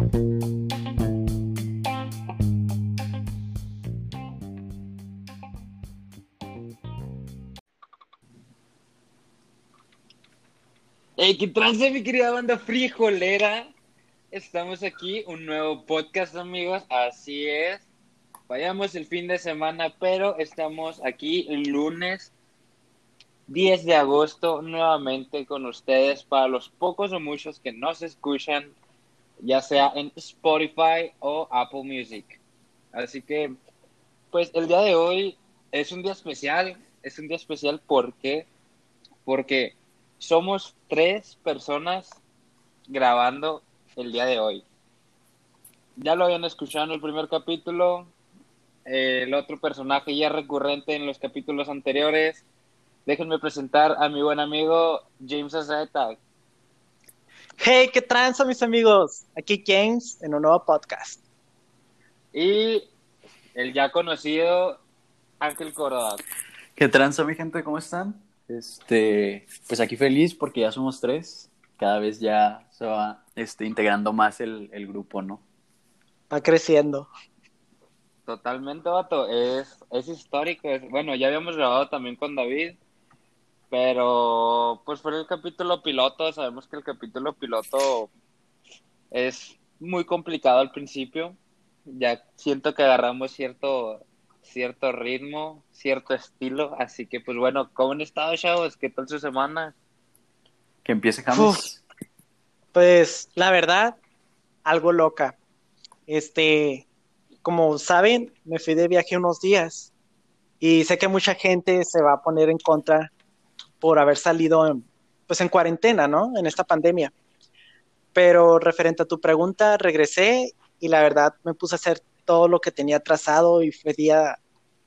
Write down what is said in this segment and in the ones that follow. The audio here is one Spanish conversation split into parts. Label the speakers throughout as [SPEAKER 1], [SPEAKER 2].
[SPEAKER 1] Hey, ¿qué trance, mi querida banda frijolera? Estamos aquí, un nuevo podcast, amigos. Así es. Vayamos el fin de semana, pero estamos aquí el lunes 10 de agosto nuevamente con ustedes para los pocos o muchos que nos escuchan, ya sea en Spotify o Apple Music. Así que, pues el día de hoy es un día especial. Es un día especial porque, porque somos tres personas grabando el día de hoy. Ya lo habían escuchado en el primer capítulo, el otro personaje ya recurrente en los capítulos anteriores. Déjenme presentar a mi buen amigo James Azeta.
[SPEAKER 2] Hey, qué tranza, mis amigos. Aquí James en un nuevo podcast.
[SPEAKER 1] Y el ya conocido Ángel Córdoba.
[SPEAKER 3] ¿Qué tranza, mi gente? ¿Cómo están? Este, pues aquí feliz porque ya somos tres. Cada vez ya se va este, integrando más el, el grupo, ¿no?
[SPEAKER 2] Va creciendo.
[SPEAKER 1] Totalmente, vato. Es, es histórico. Es, bueno, ya habíamos grabado también con David, pero pues fue el capítulo piloto. Sabemos que el capítulo piloto es muy complicado al principio. Ya siento que agarramos cierto, cierto ritmo, cierto estilo. Así que, pues bueno, ¿cómo han estado, chavos? ¿Qué tal su semana?
[SPEAKER 3] Que empiece James.
[SPEAKER 2] Uf, pues la verdad, algo loca. Este, como saben, me fui de viaje unos días y sé que mucha gente se va a poner en contra por haber salido en, pues en cuarentena, ¿no? En esta pandemia. Pero referente a tu pregunta, regresé y la verdad me puse a hacer todo lo que tenía trazado y fue día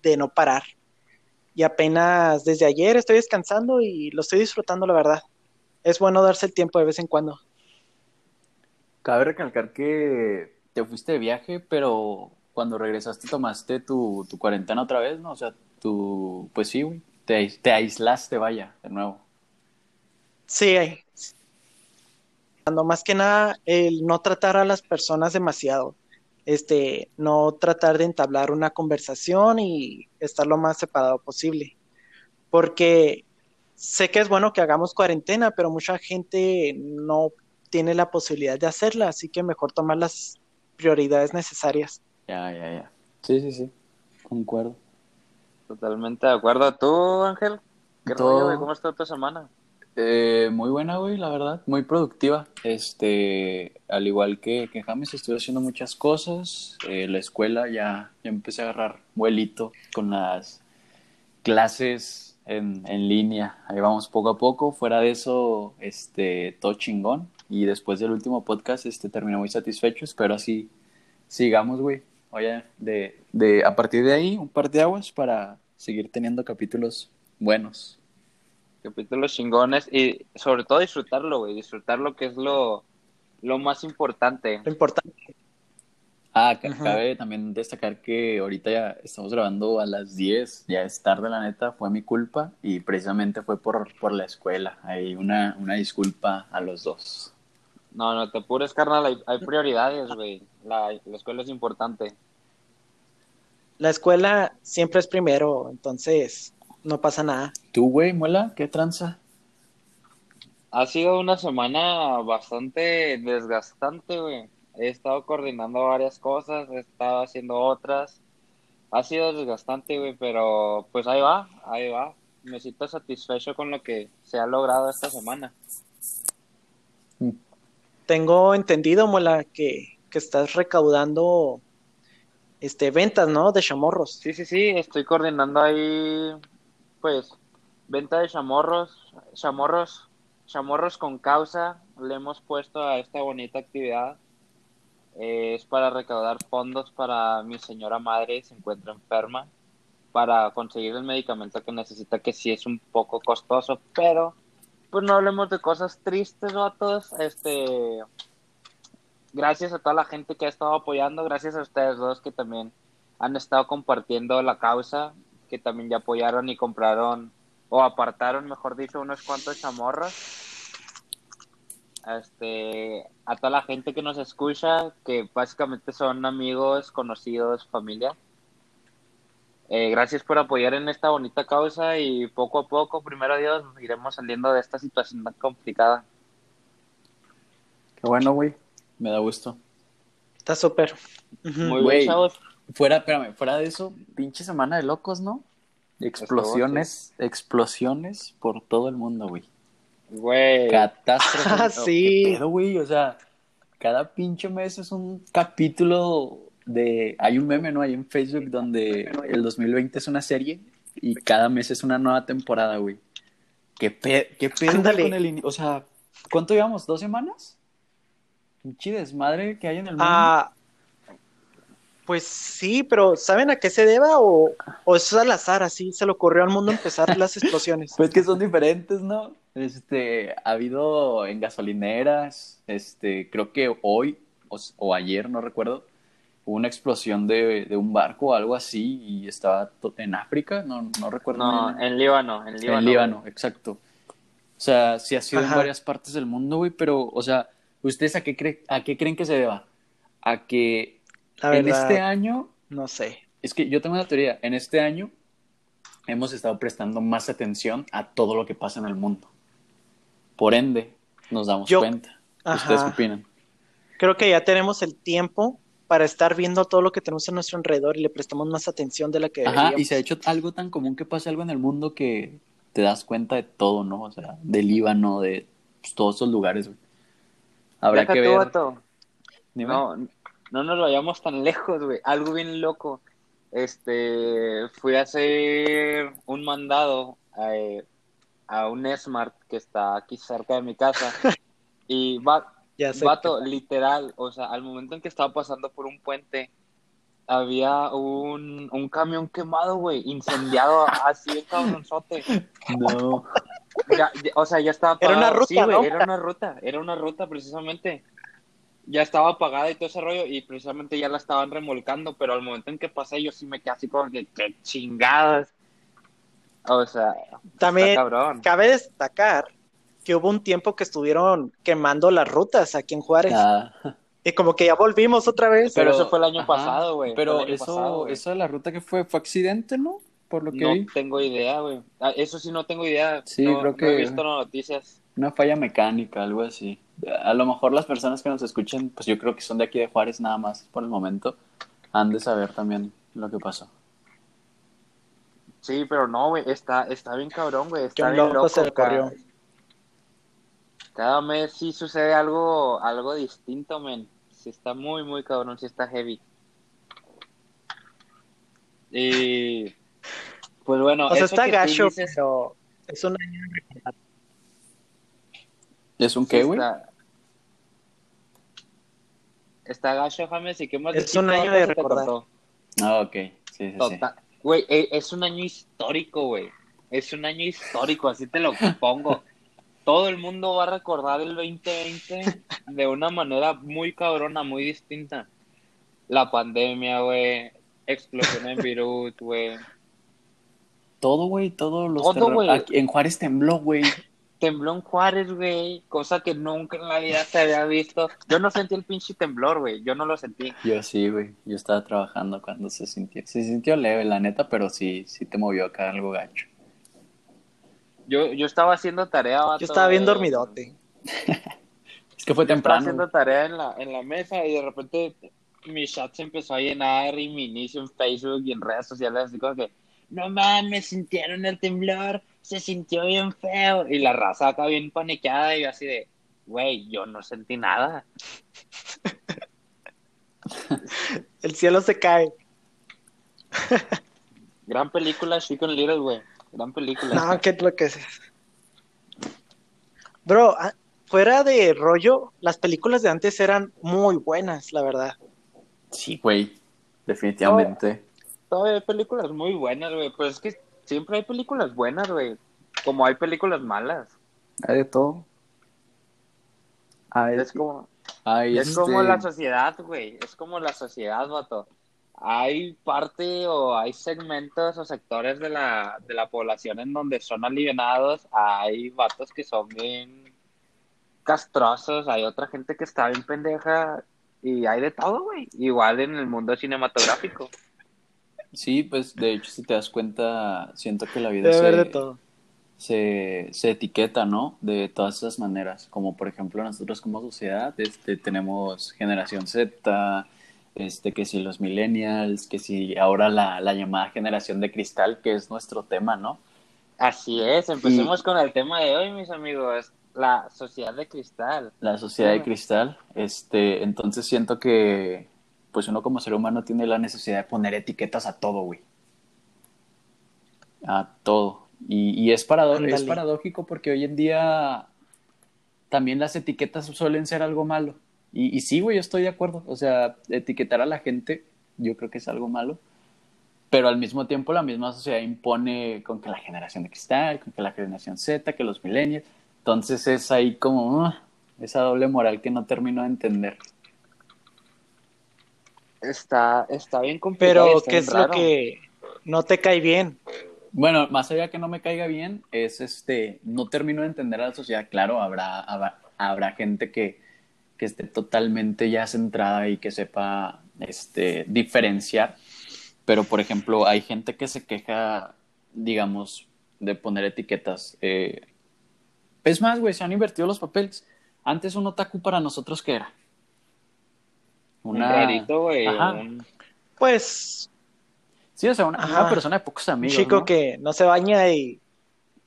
[SPEAKER 2] de no parar. Y apenas desde ayer estoy descansando y lo estoy disfrutando, la verdad. Es bueno darse el tiempo de vez en cuando.
[SPEAKER 3] Cabe recalcar que te fuiste de viaje, pero cuando regresaste tomaste tu, tu cuarentena otra vez, ¿no? O sea, tu, pues sí, güey, te, te aislaste, vaya, de nuevo.
[SPEAKER 2] Sí, cuando más que nada el no tratar a las personas demasiado, este, no tratar de entablar una conversación y estar lo más separado posible, porque sé que es bueno que hagamos cuarentena, pero mucha gente no tiene la posibilidad de hacerla, así que mejor tomar las prioridades necesarias.
[SPEAKER 3] Ya, ya, ya. Sí, sí, sí. Concuerdo.
[SPEAKER 1] Totalmente de acuerdo. ¿Tú, Ángel? ¿Qué
[SPEAKER 3] Todo-
[SPEAKER 1] rollo, güey? ¿Cómo está tu semana?
[SPEAKER 3] Eh, muy buena, güey, la verdad. Muy productiva. Este, al igual que, que James, estoy haciendo muchas cosas. Eh, la escuela ya, ya empecé a agarrar vuelito con las clases en, en línea. Ahí vamos poco a poco. Fuera de eso, este, todo chingón. Y después del último podcast, este, terminé muy satisfecho. Espero así sigamos, güey. Oye, de, de, a partir de ahí, un par de aguas para seguir teniendo capítulos buenos.
[SPEAKER 1] Capítulos chingones y sobre todo disfrutarlo, güey. Disfrutarlo que es lo, lo más importante.
[SPEAKER 2] Lo importante,
[SPEAKER 3] Ah, cabe también destacar que ahorita ya estamos grabando a las 10, ya es tarde la neta, fue mi culpa y precisamente fue por, por la escuela. Hay una, una disculpa a los dos.
[SPEAKER 1] No, no te apures, carnal. Hay, hay prioridades, güey. La, la escuela es importante.
[SPEAKER 2] la escuela siempre es primero, entonces no pasa nada.
[SPEAKER 3] ¿Tú, güey, muela? ¿Qué tranza?
[SPEAKER 1] Ha sido una semana bastante desgastante, güey. He estado coordinando varias cosas, he estado haciendo otras. Ha sido desgastante, güey, pero pues ahí va, ahí va. Me siento satisfecho con lo que se ha logrado esta semana.
[SPEAKER 2] Tengo entendido, Mola, que, que estás recaudando este ventas, ¿no? De chamorros.
[SPEAKER 1] Sí, sí, sí, estoy coordinando ahí, pues, venta de chamorros, chamorros, chamorros con causa. Le hemos puesto a esta bonita actividad. Eh, es para recaudar fondos para mi señora madre, se encuentra enferma, para conseguir el medicamento que necesita, que sí es un poco costoso, pero pues no hablemos de cosas tristes, vatos. Este, gracias a toda la gente que ha estado apoyando, gracias a ustedes dos que también han estado compartiendo la causa, que también ya apoyaron y compraron, o apartaron, mejor dicho, unos cuantos chamorros. este, a toda la gente que nos escucha, que básicamente son amigos, conocidos, familia. Eh, gracias por apoyar en esta bonita causa y poco a poco, primero Dios, iremos saliendo de esta situación tan complicada.
[SPEAKER 3] Qué bueno, güey. Me da gusto.
[SPEAKER 2] Está súper.
[SPEAKER 1] Muy
[SPEAKER 3] Güey.
[SPEAKER 1] bien, chavos.
[SPEAKER 3] Fuera, espérame, fuera de eso, pinche semana de locos, ¿no? Explosiones, explosiones por todo el mundo, güey.
[SPEAKER 1] Güey.
[SPEAKER 3] Catástrofe.
[SPEAKER 2] Ah,
[SPEAKER 3] ¿Qué
[SPEAKER 2] sí.
[SPEAKER 3] pedo, güey? O sea, cada pinche mes es un capítulo de... Hay un meme, ¿no? Hay en Facebook donde el 2020 es una serie y cada mes es una nueva temporada, güey. ¿Qué, pe- qué pedo
[SPEAKER 2] Ándale.
[SPEAKER 3] con el... O sea, ¿cuánto llevamos? ¿Dos semanas? Pinche desmadre que hay en el mundo.
[SPEAKER 2] Ah, pues sí, pero ¿saben a qué se deba? O, o es al azar, así se le ocurrió al mundo empezar las explosiones.
[SPEAKER 3] Pues que son diferentes, ¿no? Este, ha habido en gasolineras, este, creo que hoy o, o ayer, no recuerdo, hubo una explosión de, de un barco o algo así y estaba en África, no, no recuerdo.
[SPEAKER 1] No,
[SPEAKER 3] bien.
[SPEAKER 1] en Líbano, en Líbano.
[SPEAKER 3] En Líbano, exacto. O sea, sí ha sido en
[SPEAKER 2] Ajá.
[SPEAKER 3] varias partes del mundo, güey, pero, o sea, ¿ustedes a qué, cre- a qué creen que se deba? A que en este año
[SPEAKER 2] no sé.
[SPEAKER 3] es que yo tengo una teoría. En este año hemos estado prestando más atención a todo lo que pasa en el mundo. Por ende, nos damos
[SPEAKER 2] Yo-
[SPEAKER 3] cuenta. ¿Ustedes qué opinan?
[SPEAKER 2] Creo que ya tenemos el tiempo para estar viendo todo lo que tenemos a nuestro alrededor y le prestamos más atención de la que
[SPEAKER 3] Ajá,
[SPEAKER 2] deberíamos.
[SPEAKER 3] y se ha hecho algo tan común que pase algo en el mundo que te das cuenta de todo, ¿no? O sea, del Líbano, de pues, todos esos lugares, güey. Habrá
[SPEAKER 1] Deja
[SPEAKER 3] que ver.
[SPEAKER 1] vato. No, no nos vayamos tan lejos, güey. Algo bien loco. Este, fui a hacer un mandado eh, a, un Smart que está aquí cerca de mi casa. Y va,
[SPEAKER 2] Ya sé.
[SPEAKER 1] vato, literal, o sea, al momento en que estaba pasando por un puente, había un, un camión quemado, güey, incendiado así de cabronzote.
[SPEAKER 3] No.
[SPEAKER 1] Ya, ya- o sea, ya estaba
[SPEAKER 2] Era una
[SPEAKER 1] apagado. Sí,
[SPEAKER 2] ruta,
[SPEAKER 1] güey,
[SPEAKER 2] ¿no?
[SPEAKER 1] era una ruta, era una ruta precisamente. Ya estaba apagada y todo ese rollo y precisamente ya la estaban remolcando, pero al momento en que pasé yo sí me quedé así como que, qué chingadas. O sea,
[SPEAKER 2] También
[SPEAKER 1] cabrón.
[SPEAKER 2] cabe destacar que hubo un tiempo que estuvieron quemando las rutas aquí en Juárez.
[SPEAKER 3] Ah,
[SPEAKER 2] Y como que ya volvimos otra vez.
[SPEAKER 1] Pero eso fue el año
[SPEAKER 3] ajá.
[SPEAKER 1] pasado, güey,
[SPEAKER 3] Pero eso,
[SPEAKER 1] pasado,
[SPEAKER 3] eso de la ruta que fue, fue accidente, ¿no? Por lo que
[SPEAKER 1] No
[SPEAKER 3] vi.
[SPEAKER 1] tengo idea, güey. Ah, Eso sí no tengo idea.
[SPEAKER 3] Sí,
[SPEAKER 1] No-
[SPEAKER 3] creo
[SPEAKER 1] no
[SPEAKER 3] que-
[SPEAKER 1] he visto noticias.
[SPEAKER 3] Una falla mecánica, algo así. A lo mejor las personas que nos escuchen, pues yo creo que son de aquí de Juárez nada más por el momento, han de saber también lo que pasó.
[SPEAKER 1] Sí, pero no, güey, está, está bien cabrón, güey. Está
[SPEAKER 2] Qué
[SPEAKER 1] bien
[SPEAKER 2] loco
[SPEAKER 1] loco.
[SPEAKER 2] se
[SPEAKER 1] cada, mes sí sucede algo, algo distinto, men. Sí está muy, muy cabrón, sí está heavy. Y pues bueno,
[SPEAKER 2] o sea,
[SPEAKER 1] eso
[SPEAKER 2] está gacho,
[SPEAKER 1] dices,
[SPEAKER 2] pero es un año.
[SPEAKER 3] ¿Es un
[SPEAKER 1] sí
[SPEAKER 3] qué, güey?
[SPEAKER 1] Está, está gacho, James, y qué más
[SPEAKER 2] Es un año de recordar.
[SPEAKER 3] Ah, ok. Sí, sí, sí.
[SPEAKER 1] Güey, e- es un año histórico, güey. Es un año histórico, así te lo pongo. Todo el mundo va a recordar el 2020 de una manera muy cabrona, muy distinta. La pandemia, güey. Explosión en Beirut, güey.
[SPEAKER 3] Todo, güey, todos los
[SPEAKER 1] Todo,
[SPEAKER 3] terror-
[SPEAKER 1] güey.
[SPEAKER 3] Aquí- En Juárez tembló, güey.
[SPEAKER 1] Tembló en Juárez, güey. Cosa que nunca en la vida se había visto. Yo no sentí el pinche temblor, güey. Yo no lo sentí.
[SPEAKER 3] Yo sí, güey. Yo estaba trabajando cuando se sintió. Se sintió leve, la neta, pero sí, sí te movió acá algo gacho.
[SPEAKER 1] Yo, yo estaba haciendo tarea, vato,
[SPEAKER 2] Yo estaba bien dormidote.
[SPEAKER 3] Es que fue
[SPEAKER 1] Yo estaba
[SPEAKER 3] temprano.
[SPEAKER 1] haciendo tarea en la, en la mesa y de repente mi chat se empezó a llenar y mi inicio en Facebook y en redes sociales así como que no mames, sintieron el temblor, se sintió bien feo y la raza acá bien paniqueada y yo así de güey, yo no sentí nada.
[SPEAKER 2] El cielo se cae.
[SPEAKER 1] Gran película Chicken Little, güey. Gran película.
[SPEAKER 2] No, qué es lo que es. Bro, ah, fuera de rollo, las películas de antes eran muy buenas, la verdad.
[SPEAKER 3] Sí, güey. Definitivamente.
[SPEAKER 1] Todavía hay películas muy buenas, güey. Pues es que siempre hay películas buenas, güey. Como hay películas malas.
[SPEAKER 3] Hay de todo. Hay,
[SPEAKER 1] Es como,
[SPEAKER 3] hay,
[SPEAKER 1] Es
[SPEAKER 3] este,
[SPEAKER 1] como la sociedad, güey. Es como la sociedad, vato. Hay parte o hay segmentos o sectores de la, de la población en donde son alivianados. Hay vatos que son bien, castrosos, hay otra gente que está bien pendeja y hay de todo, güey. Igual en el mundo cinematográfico.
[SPEAKER 3] Sí, pues de hecho, si te das cuenta, siento que la vida
[SPEAKER 2] Debe
[SPEAKER 3] se,
[SPEAKER 2] haber de todo.
[SPEAKER 3] se, se etiqueta, ¿no? De todas esas maneras. Como por ejemplo, nosotros como sociedad este, tenemos generación Z, este, que si los millennials, que si ahora la, la llamada generación de cristal, que es nuestro tema, ¿no?
[SPEAKER 1] Así es, empecemos con el tema de hoy, mis amigos. La sociedad de cristal.
[SPEAKER 3] La sociedad de cristal. Este, entonces siento que pues uno como ser humano tiene la necesidad de poner etiquetas a todo, güey. A todo. Y, y es, parado- es paradójico porque hoy en día también las etiquetas suelen ser algo malo. Y, y sí, güey, yo estoy de acuerdo. O sea, etiquetar a la gente yo creo que es algo malo. Pero al mismo tiempo la misma sociedad impone con que la generación de cristal, con que la generación Z, que los millennials. Entonces es ahí como ah, esa doble moral que no termino de entender.
[SPEAKER 1] Está, está bien complicado.
[SPEAKER 2] Pero, ¿qué es lo que no te cae bien?
[SPEAKER 3] Bueno, más allá que no me caiga bien, es este, no termino de entender a la sociedad. Claro, habrá, habrá, habrá gente que, que esté totalmente ya centrada y que sepa este, diferenciar. Pero, por ejemplo, hay gente que se queja, digamos, de poner etiquetas. Eh, es más, güey, se han invertido los papeles. Antes un otaku para nosotros, ¿qué era?
[SPEAKER 1] Un rarito, güey.
[SPEAKER 3] Ajá.
[SPEAKER 1] un-
[SPEAKER 2] Pues,
[SPEAKER 3] Sí, o sea, una, persona de pocos
[SPEAKER 2] un
[SPEAKER 3] amigos.
[SPEAKER 2] chico
[SPEAKER 3] ¿no?
[SPEAKER 2] que no se baña y,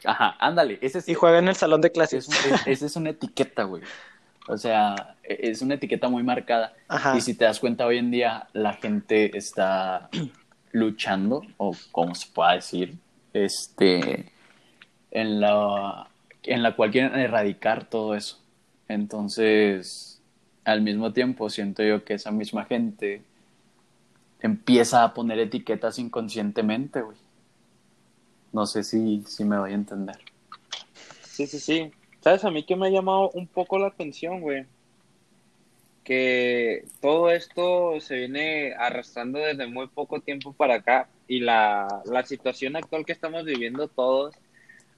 [SPEAKER 3] Ajá, ándale. Ese es,
[SPEAKER 2] y juega en el salón de
[SPEAKER 3] Es,
[SPEAKER 2] clases.
[SPEAKER 3] un- es- esa es una etiqueta, güey. O sea, e- es una etiqueta muy marcada.
[SPEAKER 2] Ajá.
[SPEAKER 3] Y si te das cuenta, hoy en día la gente está luchando, o como se pueda decir, este, en la, en la cual quieren erradicar todo eso. Entonces, al mismo tiempo, siento yo que esa misma gente empieza a poner etiquetas inconscientemente, güey. No sé si, si me doy a entender.
[SPEAKER 1] Sí, sí, sí. ¿Sabes? A mí que me ha llamado un poco la atención, güey. Que todo esto se viene arrastrando desde muy poco tiempo para acá y la, la situación actual que estamos viviendo todos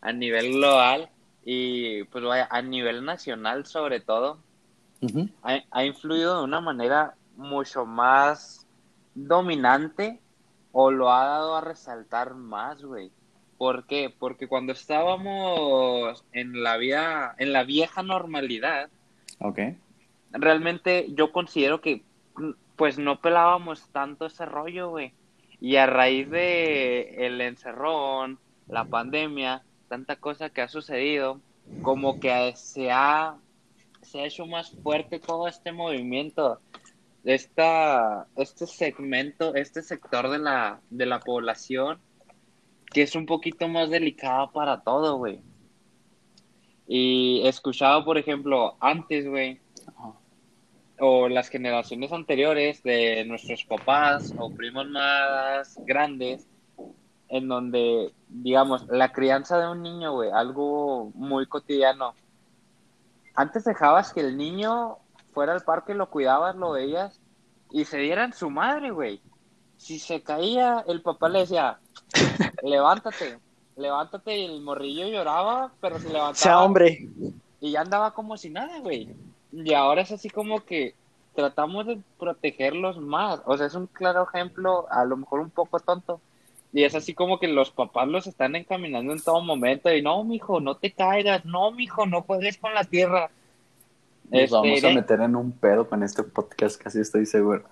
[SPEAKER 1] a nivel global y pues vaya, a nivel nacional sobre todo, ha, ha influido de una manera mucho más dominante o lo ha dado a resaltar más, güey. ¿Por qué? Porque cuando estábamos en la vida, en la vieja normalidad,
[SPEAKER 3] Ok.
[SPEAKER 1] realmente yo considero que pues no pelábamos tanto ese rollo, güey. Y a raíz de el encerrón, la pandemia, tanta cosa que ha sucedido, como que se ha, se ha hecho más fuerte todo este movimiento, esta, este segmento, este sector de la, de la población, que es un poquito más delicado para todo, güey. Y he escuchado, por ejemplo, antes, güey, o las generaciones anteriores de nuestros papás o primos más grandes, en donde, digamos, la crianza de un niño, güey, algo muy cotidiano. Antes dejabas que el niño fuera al parque, lo cuidabas, lo veías y se dieran su madre, güey. Si se caía, el papá le decía, levántate, levántate y el morrillo lloraba, pero se levantaba
[SPEAKER 2] Sea hombre.
[SPEAKER 1] y ya andaba como si nada, güey. Y ahora es así como que tratamos de protegerlos más. O sea, es un claro ejemplo, a lo mejor un poco tonto. Y es así como que los papás los están encaminando en todo momento. Y no, mijo, no te caigas. No, mijo, no juegues con la tierra.
[SPEAKER 3] Nos
[SPEAKER 1] Este,
[SPEAKER 3] vamos a
[SPEAKER 1] de-
[SPEAKER 3] meter en un pedo con este podcast, casi estoy seguro.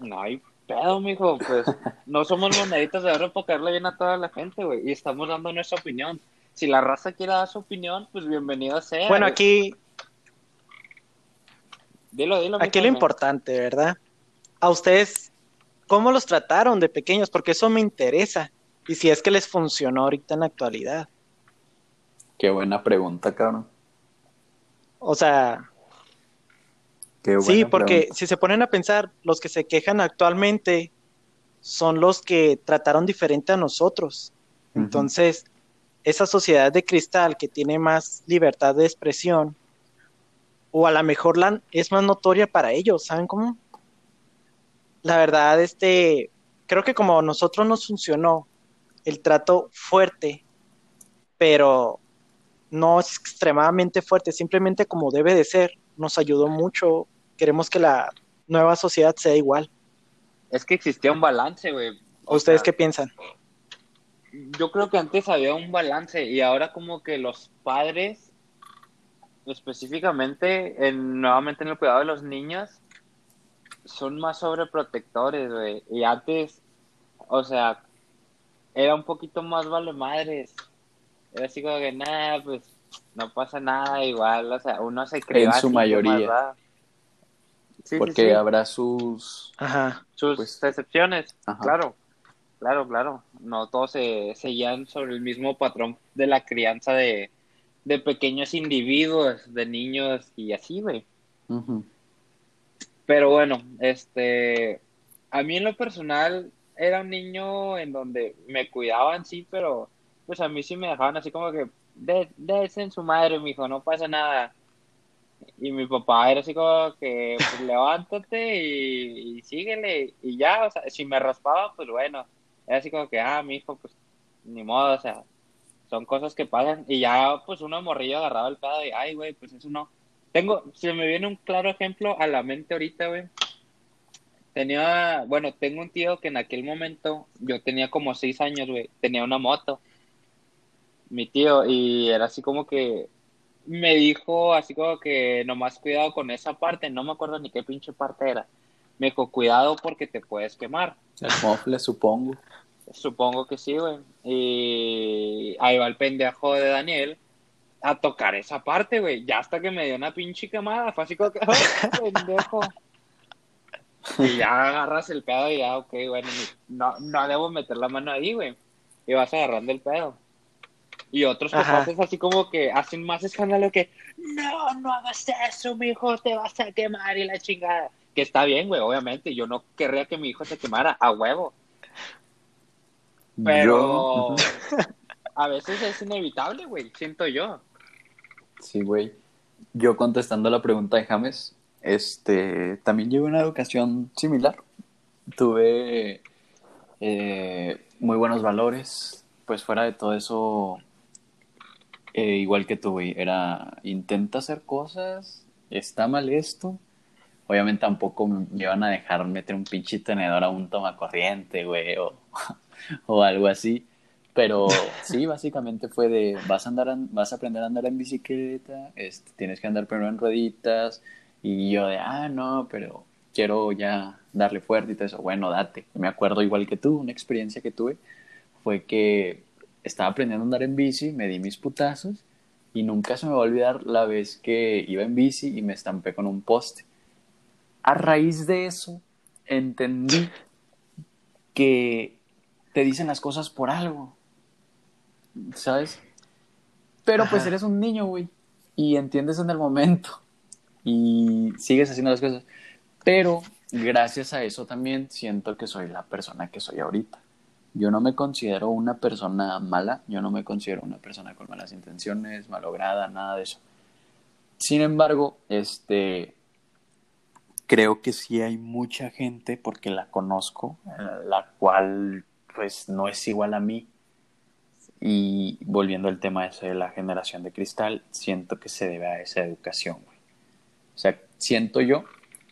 [SPEAKER 1] No hay pedo, mijo. Pues no somos moneditas de oro para caerle bien a toda la gente, güey. Y estamos dando nuestra opinión. Si la raza quiere dar su opinión, pues bienvenido sea.
[SPEAKER 2] Bueno, aquí,
[SPEAKER 1] Dilo, dilo.
[SPEAKER 2] aquí
[SPEAKER 1] mijo.
[SPEAKER 2] lo importante, ¿verdad? A ustedes, ¿cómo los trataron de pequeños? Porque eso me interesa. Y si es que les funcionó ahorita en la actualidad.
[SPEAKER 3] Qué buena pregunta, cabrón.
[SPEAKER 2] O sea, sí, porque
[SPEAKER 3] pregunta.
[SPEAKER 2] si se ponen a pensar, los que se quejan actualmente son los que trataron diferente a nosotros. Entonces, esa sociedad de cristal que tiene más libertad de expresión, o a lo mejor la, es más notoria para ellos, ¿saben cómo? La verdad, este, creo que como a nosotros nos funcionó el trato fuerte, pero no es extremadamente fuerte, simplemente como debe de ser, nos ayudó mucho. Queremos que la nueva sociedad sea igual.
[SPEAKER 1] Es que existía un balance, güey.
[SPEAKER 2] ¿Ustedes qué piensan?
[SPEAKER 1] Yo creo que antes había un balance y ahora como que los padres, específicamente en, nuevamente en el cuidado de los niños, son más sobreprotectores, güey. Y antes, o sea, era un poquito más vale madres. Era así como que, nada, pues no pasa nada, igual, o sea, uno se cree.
[SPEAKER 3] En su mayoría. Porque habrá sus.
[SPEAKER 1] Ajá. Sus pues, excepciones, claro. Claro, claro. No todos se, se sobre el mismo patrón de la crianza de, de pequeños individuos, de niños y así, güey. Pero bueno, este, a mí en lo personal era un niño en donde me cuidaban, sí, pero pues a mí sí me dejaban así como que, de, en su madre, mi hijo, no pasa nada. Y mi papá era así como que, pues, levántate y, y, síguele. Y ya, o sea, si me raspaba, pues bueno. Era así como que, ah, mi hijo, pues ni modo, o sea, son cosas que pasan. Y ya, pues uno morrillo agarraba el pedo y, ay, güey, pues eso no. Tengo, se me viene un claro ejemplo a la mente ahorita, güey. Tenía, bueno, tengo un tío que en aquel momento, yo tenía como seis años, güey, tenía una moto. Mi tío, y era así como que me dijo, así como que nomás cuidado con esa parte, no me acuerdo ni qué pinche parte era. Me dijo, cuidado porque te puedes quemar.
[SPEAKER 3] El mofle, supongo.
[SPEAKER 1] Supongo que sí, güey. Y ahí va el pendejo de Daniel a tocar esa parte, güey. Ya hasta que me dio una pinche quemada, fue así como que, pendejo. Y ya agarras el pedo y ya, ok, bueno, no, no debo meter la mano ahí, güey. Y vas agarrando el pedo. Y otros papás así como que hacen más escándalo que, no, no hagas eso, mi hijo, te vas a quemar y la chingada. Que está bien, güey, obviamente. Yo no querría que mi hijo se quemara a huevo. Pero a veces es inevitable, güey, siento yo.
[SPEAKER 3] Sí, güey. Yo contestando la pregunta de James, este, también llevé una educación similar. Tuve eh, muy buenos valores, pues fuera de todo eso, eh, igual que tú, güey, era intenta hacer cosas, está mal esto. Obviamente tampoco me iban a dejar meter un pinche tenedor a un toma corriente, güey, o, o algo así. Pero sí, básicamente fue de vas a andar vas a aprender a andar en bicicleta, este, tienes que andar primero en rueditas y yo de ah no, pero quiero ya darle fuerte y todo eso. Bueno, date. Me acuerdo igual que tú, una experiencia que tuve fue que estaba aprendiendo a andar en bici, me di mis putazos y nunca se me va a olvidar la vez que iba en bici y me estampé con un poste. A raíz de eso entendí que te dicen las cosas por algo. ¿sabes? Pero pues eres un niño, güey, y entiendes en el momento y sigues haciendo las cosas. Pero gracias a eso también siento que soy la persona que soy ahorita. Yo no me considero una persona mala, yo no me considero una persona con malas intenciones, malograda, nada de eso. Sin embargo, este creo que sí hay mucha gente porque la conozco, la cual pues no es igual a mí, y volviendo al tema ese de la generación de cristal, siento que se debe a esa educación, O sea, siento yo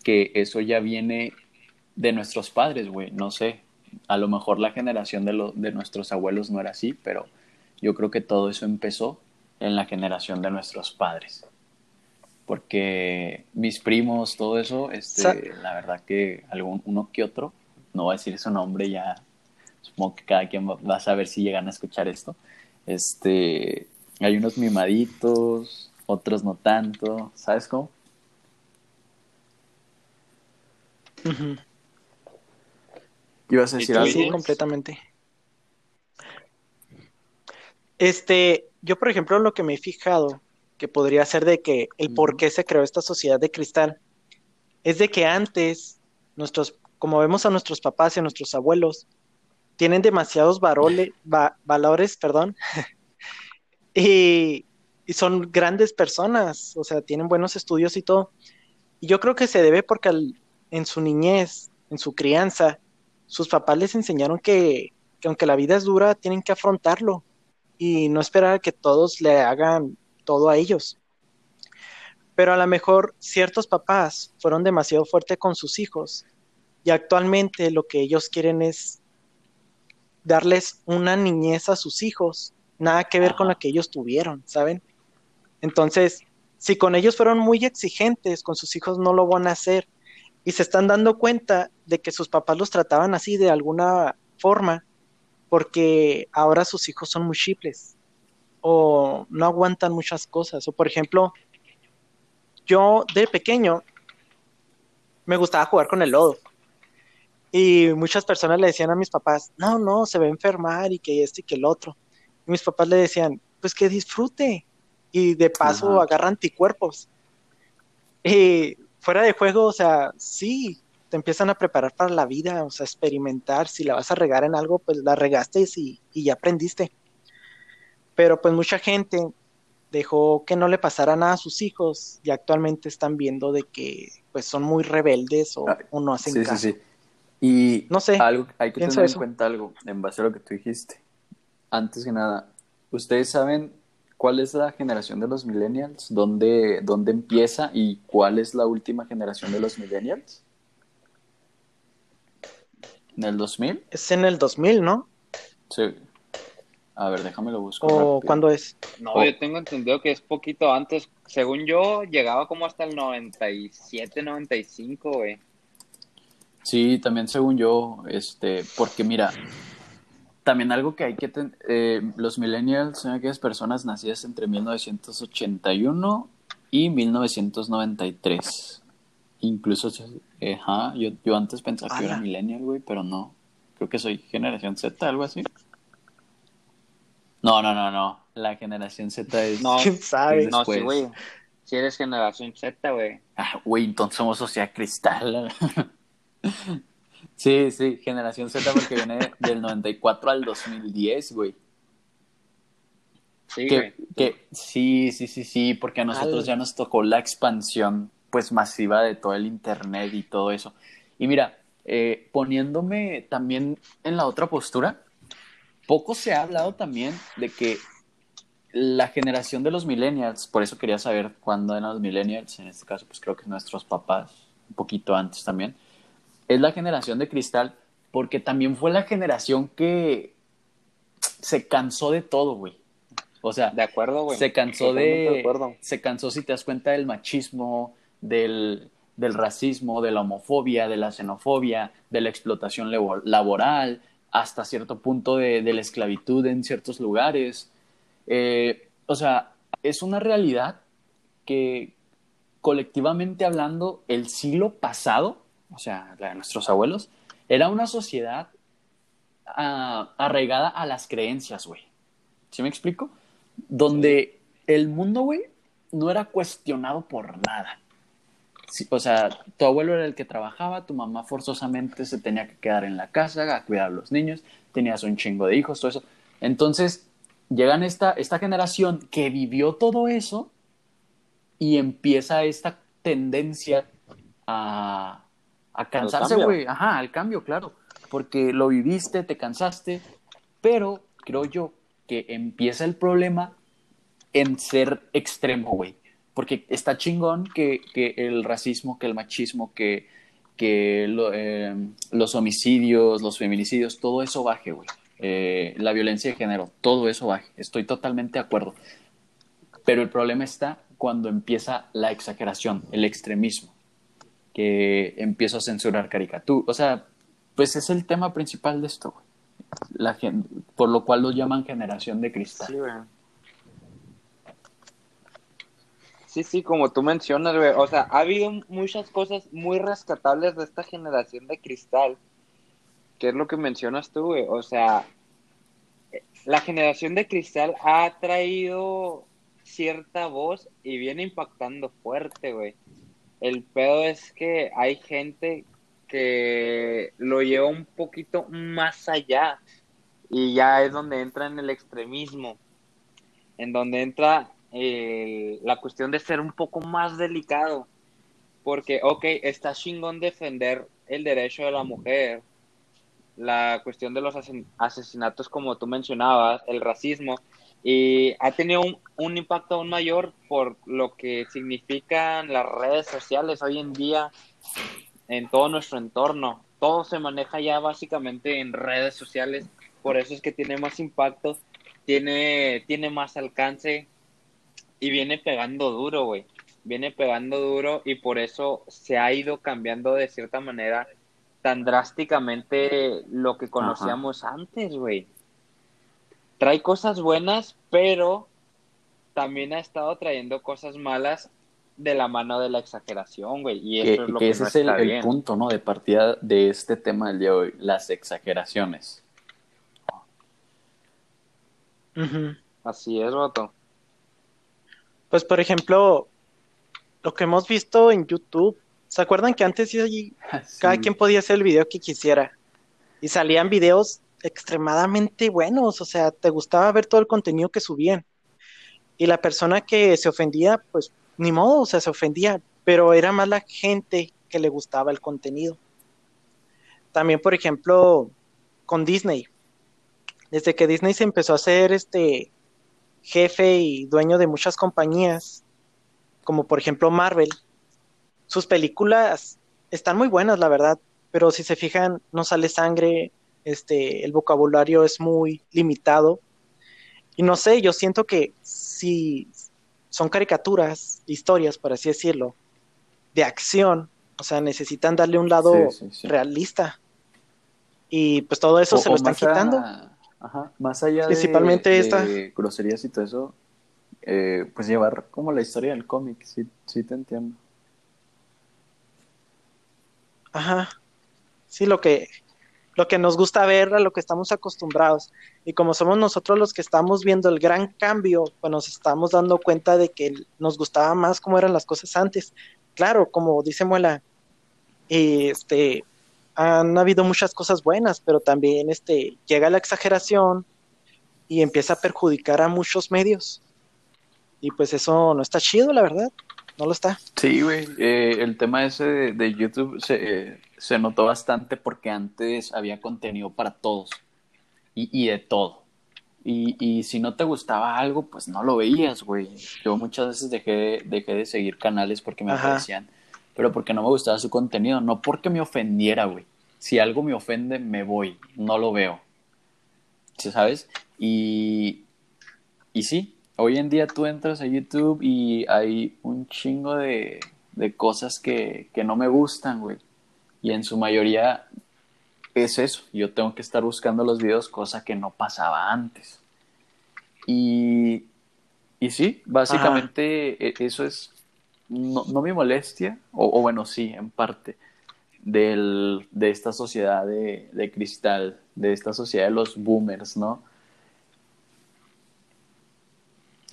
[SPEAKER 3] que eso ya viene de nuestros padres, güey. No sé, a lo mejor la generación de, lo, de nuestros abuelos no era así, pero yo creo que todo eso empezó en la generación de nuestros padres. Porque mis primos, todo eso, este, la verdad que algún, uno que otro, no voy a decir su nombre ya supongo que cada quien va a saber si llegan a escuchar esto. Este, hay unos mimaditos, otros no tanto, ¿sabes cómo?
[SPEAKER 2] ¿Ibas a decir algo? Sí, completamente. Este, yo por ejemplo lo que me he fijado que podría ser de que el por qué se creó esta sociedad de cristal es de que antes nuestros, como vemos a nuestros papás y a nuestros abuelos, tienen demasiados valores, perdón, y, son grandes personas, o sea, tienen buenos estudios y todo. Y yo creo que se debe porque en su niñez, en su crianza, sus papás les enseñaron que, que, aunque la vida es dura, tienen que afrontarlo y no esperar a que todos le hagan todo a ellos. Pero a lo mejor ciertos papás fueron demasiado fuertes con sus hijos y actualmente lo que ellos quieren es darles una niñez a sus hijos, nada que ver con la que ellos tuvieron, ¿saben? Entonces, si con ellos fueron muy exigentes, con sus hijos no lo van a hacer y se están dando cuenta de que sus papás los trataban así de alguna forma, porque ahora sus hijos son muy chiples o no aguantan muchas cosas. O por ejemplo, yo de pequeño me gustaba jugar con el lodo. Y muchas personas le decían a mis papás, no, no, se va a enfermar y que este y que el otro. Y mis papás le decían, pues que disfrute. Y de paso agarra anticuerpos. Y fuera de juego, o sea, sí, te empiezan a preparar para la vida, o sea, experimentar. Si la vas a regar en algo, pues la regaste y, y ya aprendiste. Pero pues mucha gente dejó que no le pasara nada a sus hijos y actualmente están viendo de que pues son muy rebeldes o, no hacen
[SPEAKER 3] sí,
[SPEAKER 2] caso.
[SPEAKER 3] Sí, sí. Y
[SPEAKER 2] no sé,
[SPEAKER 3] algo, hay que tener en cuenta algo en base a lo que tú dijiste. Antes que nada, ¿ustedes saben cuál es la generación de los millennials? ¿Dónde, dónde empieza y cuál es la última generación de los millennials? ¿En el 2000?
[SPEAKER 2] Es en el 2000, ¿no?
[SPEAKER 3] Sí. A ver, déjame lo busco.
[SPEAKER 2] ¿O rápido. cuándo es?
[SPEAKER 1] No, oh. yo tengo entendido que es poquito antes. Según yo, llegaba como hasta el 97, 95, güey.
[SPEAKER 3] Sí, también según yo, este, porque mira, también algo que hay que tener, eh, los millennials son aquellas personas nacidas entre 1981 y 1993. Incluso, eh, ajá, yo, yo antes pensaba que era millennial, güey, pero no. Creo que soy generación Z, algo así. No, no, no, no. La generación Z es.
[SPEAKER 1] No,
[SPEAKER 2] ¿Quién sabe?
[SPEAKER 1] No, sí, güey. Si eres generación Z, güey.
[SPEAKER 3] Ah, güey, entonces somos sociedad cristal. Sí, sí, generación Z porque viene del 94 al 2010, güey.
[SPEAKER 1] Sí,
[SPEAKER 3] que, que, sí, sí, sí, sí, porque a nosotros ya nos tocó la expansión pues masiva de todo el internet y todo eso. Y mira, eh, poniéndome también en la otra postura, poco se ha hablado también de que la generación de los millennials, por eso quería saber cuándo eran los millennials, en este caso pues creo que nuestros papás, un poquito antes también, es la generación de cristal porque también fue la generación que se cansó de todo, güey. O sea,
[SPEAKER 1] de acuerdo, güey.
[SPEAKER 3] Se cansó de, de se cansó si te das cuenta del machismo, del, del racismo, de la homofobia, de la xenofobia, de la explotación laboral, hasta cierto punto de, de la esclavitud en ciertos lugares. Eh, o sea, es una realidad que colectivamente hablando, el siglo pasado o sea, la de nuestros abuelos, era una sociedad uh, arraigada a las creencias, güey. ¿Sí me explico? Donde el mundo, güey, no era cuestionado por nada. Sí, o sea, tu abuelo era el que trabajaba, tu mamá forzosamente se tenía que quedar en la casa a cuidar a los niños, tenías un chingo de hijos, todo eso. Entonces, llegan esta, esta generación que vivió todo eso y empieza esta tendencia a, a cansarse, güey. Ajá, al cambio, claro. Porque lo viviste, te cansaste, pero creo yo que empieza el problema en ser extremo, güey. Porque está chingón que, que, el racismo, que el machismo, que, que lo, eh, los homicidios, los feminicidios, todo eso baje, güey. Eh, la violencia de género, todo eso baje. Estoy totalmente de acuerdo. Pero el problema está cuando empieza la exageración, el extremismo que empiezo a censurar caricaturas. O sea, pues es el tema principal de esto, La por lo cual lo llaman generación de cristal.
[SPEAKER 1] Sí, güey. Sí, sí, como tú mencionas, güey. O sea, ha habido muchas cosas muy rescatables de esta generación de cristal. Que es lo que mencionas tú, güey. O sea, la generación de cristal ha traído cierta voz y viene impactando fuerte, güey. El pedo es que hay gente que lo lleva un poquito más allá y ya es donde entra en el extremismo, en donde entra eh, la cuestión de ser un poco más delicado, porque, ok, está chingón defender el derecho de la mujer, la cuestión de los asesinatos como tú mencionabas, el racismo, Y ha tenido un, un impacto aún mayor por lo que significan las redes sociales hoy en día en todo nuestro entorno. Todo se maneja ya básicamente en redes sociales, por eso es que tiene más impacto, tiene, tiene más alcance y viene pegando duro, güey. Viene pegando duro y por eso se ha ido cambiando de cierta manera tan drásticamente lo que conocíamos antes, güey. Trae cosas buenas, pero también ha estado trayendo cosas malas de la mano de la exageración, güey. Y eso
[SPEAKER 3] Que,
[SPEAKER 1] es lo
[SPEAKER 3] que
[SPEAKER 1] que,
[SPEAKER 3] ese
[SPEAKER 1] no
[SPEAKER 3] es el,
[SPEAKER 1] está
[SPEAKER 3] el
[SPEAKER 1] bien.
[SPEAKER 3] punto, ¿no? De partida de este tema del día de hoy, las exageraciones.
[SPEAKER 2] Ujú.
[SPEAKER 1] Así es, Roto.
[SPEAKER 2] Pues, por ejemplo, lo que hemos visto en YouTube, ¿se acuerdan que antes sí, cada quien podía hacer el video que quisiera? Y salían videos extremadamente buenos, o sea, te gustaba ver todo el contenido que subían. Y la persona que se ofendía, pues ni modo, o sea, se ofendía, pero era más la gente que le gustaba el contenido. También, por ejemplo, con Disney. Desde que Disney se empezó a ser este jefe y dueño de muchas compañías, como por ejemplo Marvel, sus películas están muy buenas, la verdad, pero si se fijan, no sale sangre, este, el vocabulario es muy limitado. Y no sé, yo siento que si son caricaturas, historias, por así decirlo, de acción, o sea, necesitan darle un lado
[SPEAKER 3] Sí, sí, sí.
[SPEAKER 2] realista. Y pues todo eso
[SPEAKER 3] O-
[SPEAKER 2] se lo están
[SPEAKER 3] a-
[SPEAKER 2] quitando.
[SPEAKER 3] ajá, más allá de-
[SPEAKER 2] Principalmente
[SPEAKER 3] de,
[SPEAKER 2] esta.
[SPEAKER 3] groserías y todo eso, eh, pues llevar como la historia del cómic, sí, sí te entiendo.
[SPEAKER 2] Ajá. Sí, lo que, lo que nos gusta ver, a lo que estamos acostumbrados. Y como somos nosotros los que estamos viendo el gran cambio, pues nos estamos dando cuenta de que nos gustaba más cómo eran las cosas antes. Claro, como dice Muela, este, han habido muchas cosas buenas, pero también este, llega la exageración y empieza a perjudicar a muchos medios. Y pues eso no está chido, la verdad. No lo está.
[SPEAKER 3] Sí, güey, eh, el tema ese de, de YouTube se, eh, se notó bastante porque antes había contenido para todos y, y de todo. Y, y si no te gustaba algo, pues no lo veías, güey. Yo muchas veces dejé, dejé de seguir canales porque me
[SPEAKER 2] Ajá.
[SPEAKER 3] aparecían, pero porque no me gustaba su contenido, no porque me ofendiera, güey. Si algo me ofende, me voy, no lo veo. ¿Sí ¿Sabes? Y, y sí, hoy en día tú entras a YouTube y hay un chingo de, de cosas que, que no me gustan, güey. Y en su mayoría es eso. Yo tengo que estar buscando los videos, cosa que no pasaba antes. Y, y sí, básicamente e- eso es no, no mi molestia, o, o bueno, sí, en parte, del, de esta sociedad de, de cristal, de esta sociedad de los boomers, ¿no?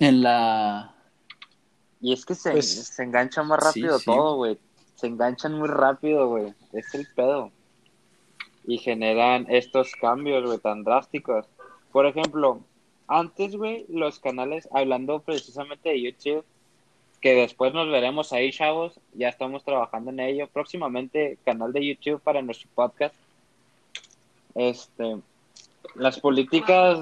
[SPEAKER 3] En la...
[SPEAKER 1] Y es que se,
[SPEAKER 2] Pues,
[SPEAKER 1] se engancha más
[SPEAKER 3] sí,
[SPEAKER 1] rápido
[SPEAKER 3] sí.
[SPEAKER 1] todo, güey. Se enganchan muy rápido, güey. Es el pedo. Y generan estos cambios, güey, tan drásticos. Por ejemplo, antes, güey, los canales, hablando precisamente de YouTube, que después nos veremos ahí, chavos, ya estamos trabajando en ello. Próximamente, canal de YouTube para nuestro podcast. Este, las políticas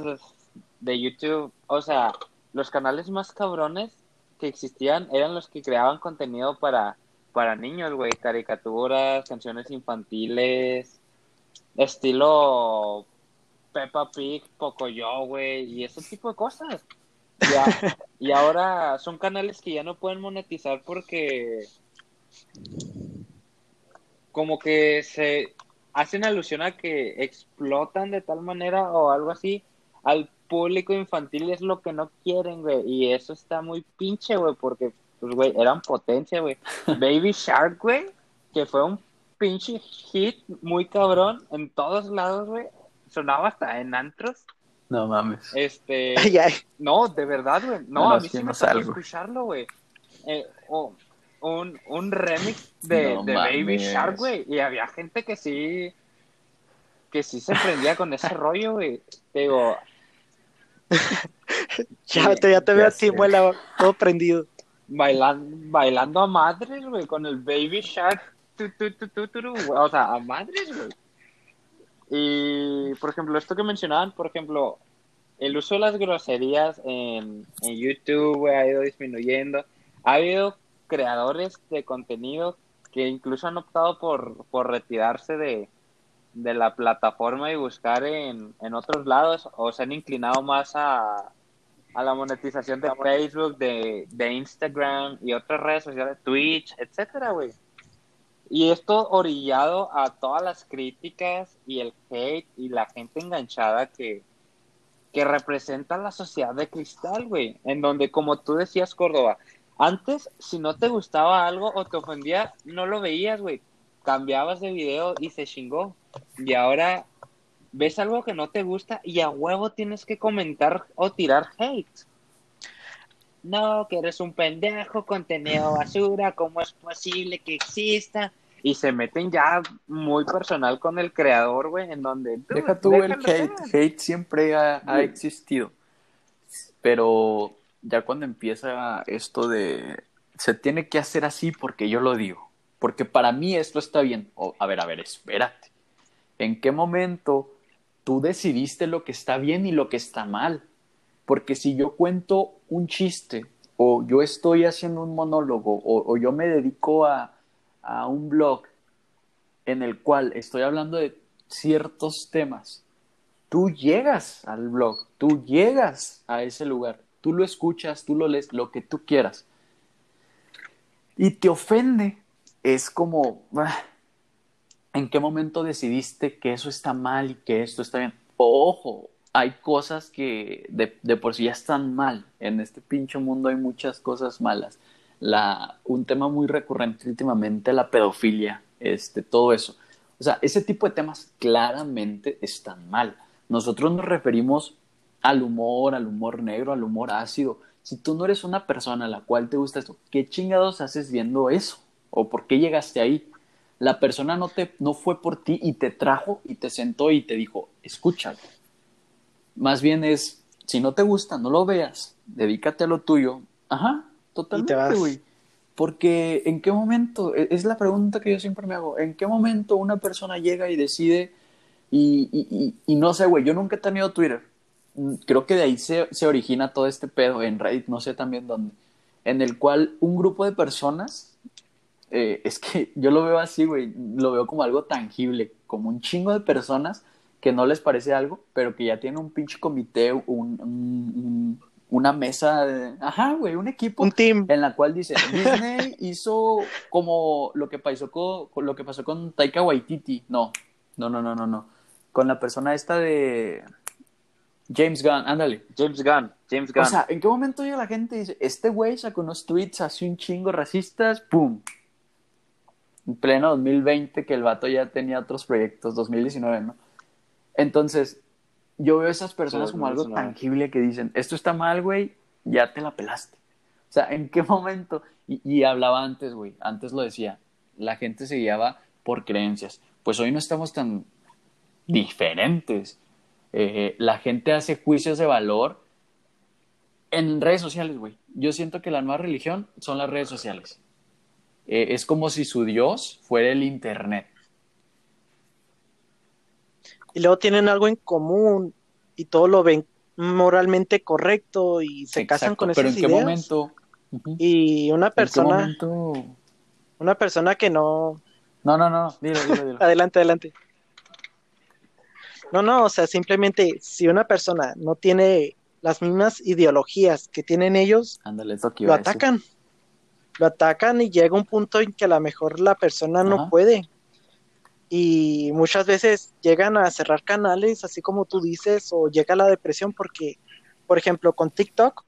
[SPEAKER 1] de YouTube, o sea, los canales más cabrones que existían eran los que creaban contenido para, para niños, güey, caricaturas, canciones infantiles, estilo Peppa Pig, Pocoyo, güey, y ese tipo de cosas. Ya, y ahora son canales que ya no pueden monetizar porque como que se hacen alusión a que explotan de tal manera o algo así al público infantil y es lo que no quieren, güey. Y eso está muy pinche, güey, porque, pues, güey, eran potencia, güey. Baby Shark, güey, que fue un pinche hit muy cabrón en todos lados, güey. Sonaba hasta en antros.
[SPEAKER 3] No mames.
[SPEAKER 1] Este.
[SPEAKER 2] Ay, ay.
[SPEAKER 1] No, de verdad, güey. No,
[SPEAKER 3] No,
[SPEAKER 1] a mí
[SPEAKER 3] sí
[SPEAKER 1] me
[SPEAKER 3] salgo.
[SPEAKER 1] escucharlo, güey. Eh, o- un, un remix de,
[SPEAKER 3] No
[SPEAKER 1] de Baby. Shark, güey. Y había gente que sí. Que sí se prendía con ese rollo, güey. Digo,
[SPEAKER 2] Ya, te, ya te veo
[SPEAKER 3] ya
[SPEAKER 2] a ti,
[SPEAKER 3] sé.
[SPEAKER 2] muela, todo prendido.
[SPEAKER 1] Bailando, bailando a madres, güey, con el Baby Shark. tu, tu, tu. O sea, a madres, güey. Y, por ejemplo, esto que mencionaban, por ejemplo, el uso de las groserías en, en YouTube ha ido disminuyendo. Ha habido creadores de contenido que incluso han optado por, por retirarse de, de la plataforma y buscar en, en otros lados o se han inclinado más a, a la monetización de Facebook, de, de Instagram y otras redes sociales, Twitch, etcétera, güey. Y esto orillado a todas las críticas y el hate y la gente enganchada que, que representa la sociedad de cristal, güey. En donde, como tú decías, Córdoba, antes, si no te gustaba algo o te ofendía, no lo veías, güey. Cambiabas de video y se chingó. Y ahora ves algo que no te gusta y a huevo tienes que comentar o tirar hate. No, que eres un pendejo, contenido basura, ¿cómo es posible que exista? Y se meten ya muy personal con el creador, güey, en donde...
[SPEAKER 3] Deja tú el hate, hate siempre ha, ha existido. Pero ya cuando empieza esto de se tiene que hacer así porque yo lo digo, porque para mí esto está bien. O, a ver, a ver, espérate. ¿En qué momento tú decidiste lo que está bien y lo que está mal? Porque si yo cuento un chiste o yo estoy haciendo un monólogo o, yo me dedico a, a un blog en el cual estoy hablando de ciertos temas, tú llegas al blog, tú llegas a ese lugar tú lo escuchas, tú lo lees, lo que tú quieras, y te ofende, es como, ah, ¿en qué momento decidiste que eso está mal y que esto está bien? Ojo, hay cosas que de, por sí ya están mal. En este pinche mundo hay muchas cosas malas. La, un tema muy recurrente últimamente, la pedofilia, este, todo eso. O sea, ese tipo de temas claramente están mal. Nosotros nos referimos al humor, al humor negro, al humor ácido. Si tú no eres una persona a la cual te gusta esto, ¿qué chingados haces viendo eso? ¿O por qué llegaste ahí? La persona no, te, no fue por ti y te trajo y te sentó y te dijo, escúchalo. Más bien es, si no te gusta, no lo veas, dedícate a lo tuyo. Ajá, totalmente, güey. Porque en qué momento, e, es la pregunta que yo siempre me hago, ¿en qué momento una persona llega y decide y, y, y no sé, güey, yo nunca he tenido Twitter, creo que de ahí se, se, origina todo este pedo en Reddit, no sé también dónde, en el cual un grupo de personas, eh, es que yo lo veo así, güey, lo veo como algo tangible, como un chingo de personas que no les parece algo, pero que ya tienen un pinche comité, un, un, una mesa, de, ajá, güey, un equipo,
[SPEAKER 2] un team,
[SPEAKER 3] en la cual dice Disney hizo como lo que pasó con, lo que pasó con Taika Waititi, no, no, no, no, no, no, con la persona esta de James Gunn, ándale.
[SPEAKER 1] James Gunn, James Gunn.
[SPEAKER 3] O sea, ¿en qué momento llega la gente y dice, este güey sacó unos tweets hace un chingo racistas, ¡pum! En pleno 2020, que el vato ya tenía otros proyectos, 2019, ¿no? Entonces, yo veo a esas personas como algo tangible que dicen, esto está mal, güey, ya te la pelaste. O sea, ¿en qué momento? Y, y hablaba antes, güey, antes lo decía, la gente se guiaba por creencias. Pues hoy no estamos tan diferentes eh, la gente hace juicios de valor en redes sociales, güey. Yo siento que la nueva religión son las redes sociales. Eh, es como si su Dios fuera el Internet.
[SPEAKER 2] Y luego tienen algo en común y todo lo ven moralmente correcto y se
[SPEAKER 3] Exacto,
[SPEAKER 2] casan con
[SPEAKER 3] pero
[SPEAKER 2] esas
[SPEAKER 3] ¿en qué
[SPEAKER 2] ideas.
[SPEAKER 3] momento?
[SPEAKER 2] Y una
[SPEAKER 3] ¿En qué
[SPEAKER 2] persona,
[SPEAKER 3] momento?
[SPEAKER 2] una persona que no,
[SPEAKER 3] No, no, no, dilo, dilo, dilo.
[SPEAKER 2] adelante, adelante. No, no, o sea, simplemente si una persona no tiene las mismas ideologías que tienen ellos,
[SPEAKER 3] Ándale,
[SPEAKER 2] lo
[SPEAKER 3] iba a decir.
[SPEAKER 2] Lo atacan y llega un punto en que a lo mejor la persona no puede. Y muchas veces llegan a cerrar canales, así como tú dices, o llega la depresión porque, por ejemplo, con TikTok,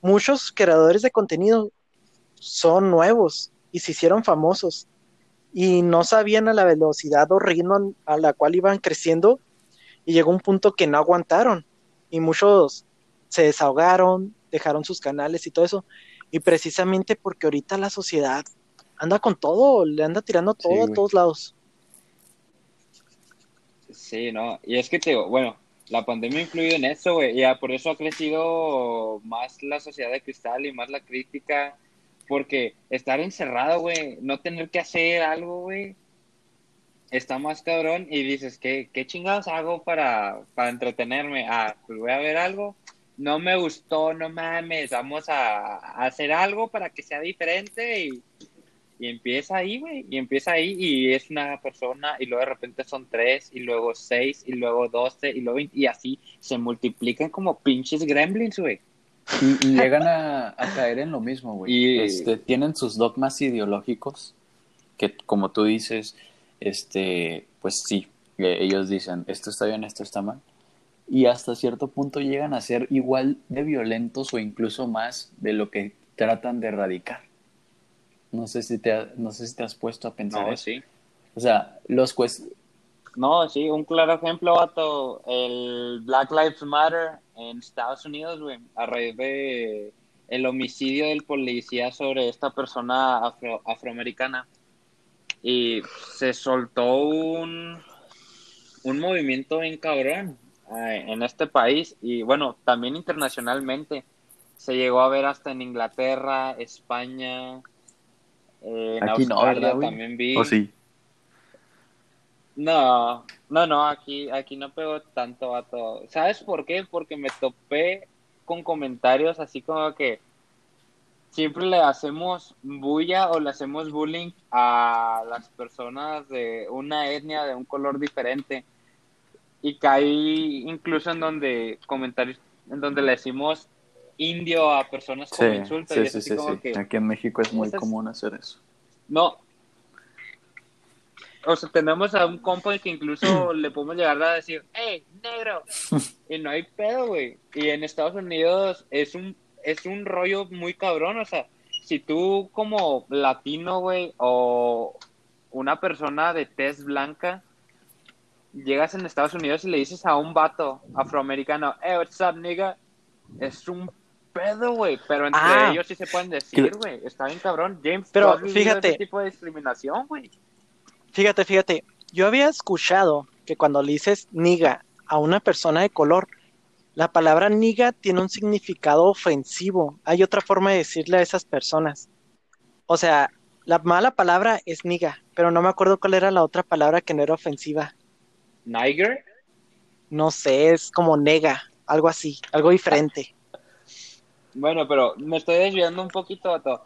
[SPEAKER 2] muchos creadores de contenido son nuevos y se hicieron famosos y no sabían a la velocidad o ritmo a la cual iban creciendo y llegó un punto que no aguantaron y muchos se desahogaron, dejaron sus canales y todo eso y precisamente porque ahorita la sociedad anda con todo, le anda tirando todo
[SPEAKER 3] Sí,
[SPEAKER 2] a todos lados.
[SPEAKER 1] Sí, no, y es que te digo, bueno, la pandemia ha influido en eso, güey, ya por eso ha crecido más la sociedad de cristal y más la crítica, porque estar encerrado, güey, no tener que hacer algo, güey, está más cabrón y dices, ¿qué, qué chingados hago para, para entretenerme? Ah, pues voy a ver algo. No me gustó, no mames, vamos a, a hacer algo para que sea diferente y, y empieza ahí, güey, y empieza ahí y es una persona y luego de repente son tres y luego seis y luego doce y luego 20, y así se multiplican como pinches gremlins, güey.
[SPEAKER 3] Y, y llegan a, a caer en lo mismo, güey.
[SPEAKER 1] Y-
[SPEAKER 3] Este, tienen sus dogmas ideológicos que, como tú dices, este, pues sí, eh, ellos dicen, esto está bien, esto está mal. Y hasta cierto punto llegan a ser igual de violentos o incluso más de lo que tratan de erradicar. No sé si te, ha- no sé si te has puesto a pensar
[SPEAKER 1] No,
[SPEAKER 3] eso.
[SPEAKER 1] sí.
[SPEAKER 3] O sea, los cues-
[SPEAKER 1] No, sí, un claro ejemplo, vato, el Black Lives Matter en Estados Unidos, güey, a raíz de el homicidio del policía sobre esta persona afro- afroamericana. Y se soltó un, un movimiento bien cabrón eh, en este país y bueno, también internacionalmente. Se llegó a ver hasta en Inglaterra, España, eh, en
[SPEAKER 3] Aquí no,
[SPEAKER 1] Australia
[SPEAKER 3] ¿verdad, güey?
[SPEAKER 1] también vi.
[SPEAKER 3] ¿O sí?
[SPEAKER 1] No, no, no, aquí, aquí no pegó tanto a todo. ¿Sabes por qué? Porque me topé con comentarios así como que siempre le hacemos bulla o le hacemos bullying a las personas de una etnia, de un color diferente. Y caí incluso en donde comentarios, en donde le decimos indio a personas como
[SPEAKER 3] Sí,
[SPEAKER 1] insulto.
[SPEAKER 3] sí,
[SPEAKER 1] y así
[SPEAKER 3] sí,
[SPEAKER 1] como
[SPEAKER 3] sí.
[SPEAKER 1] que,
[SPEAKER 3] Aquí en México es muy
[SPEAKER 1] Esas-
[SPEAKER 3] común hacer eso.
[SPEAKER 1] no. O sea, tenemos a un compa que incluso le podemos llegar a decir, ¡Hey, negro! Y no hay pedo, güey. Y en Estados Unidos es un, es un rollo muy cabrón. O sea, si tú como latino, güey, o una persona de tez blanca, llegas en Estados Unidos y le dices a un vato afroamericano, ¡Hey, what's up, nigga! Es un pedo, güey. Pero entre
[SPEAKER 2] Ah.
[SPEAKER 1] ellos sí se pueden decir,
[SPEAKER 3] Que-
[SPEAKER 1] güey. Está bien cabrón. James
[SPEAKER 2] Pero
[SPEAKER 1] ¿tú has vivido
[SPEAKER 2] fíjate.
[SPEAKER 1] ese tipo de discriminación, güey.
[SPEAKER 2] Fíjate, fíjate, yo había escuchado que cuando le dices niga a una persona de color, la palabra niga tiene un significado ofensivo. Hay otra forma de decirle a esas personas. O sea, la mala palabra es niga, pero no me acuerdo cuál era la otra palabra que no era ofensiva.
[SPEAKER 1] Niger.
[SPEAKER 2] No sé, es como nega, algo así, algo diferente.
[SPEAKER 1] Bueno, pero me estoy desviando un poquito, vato.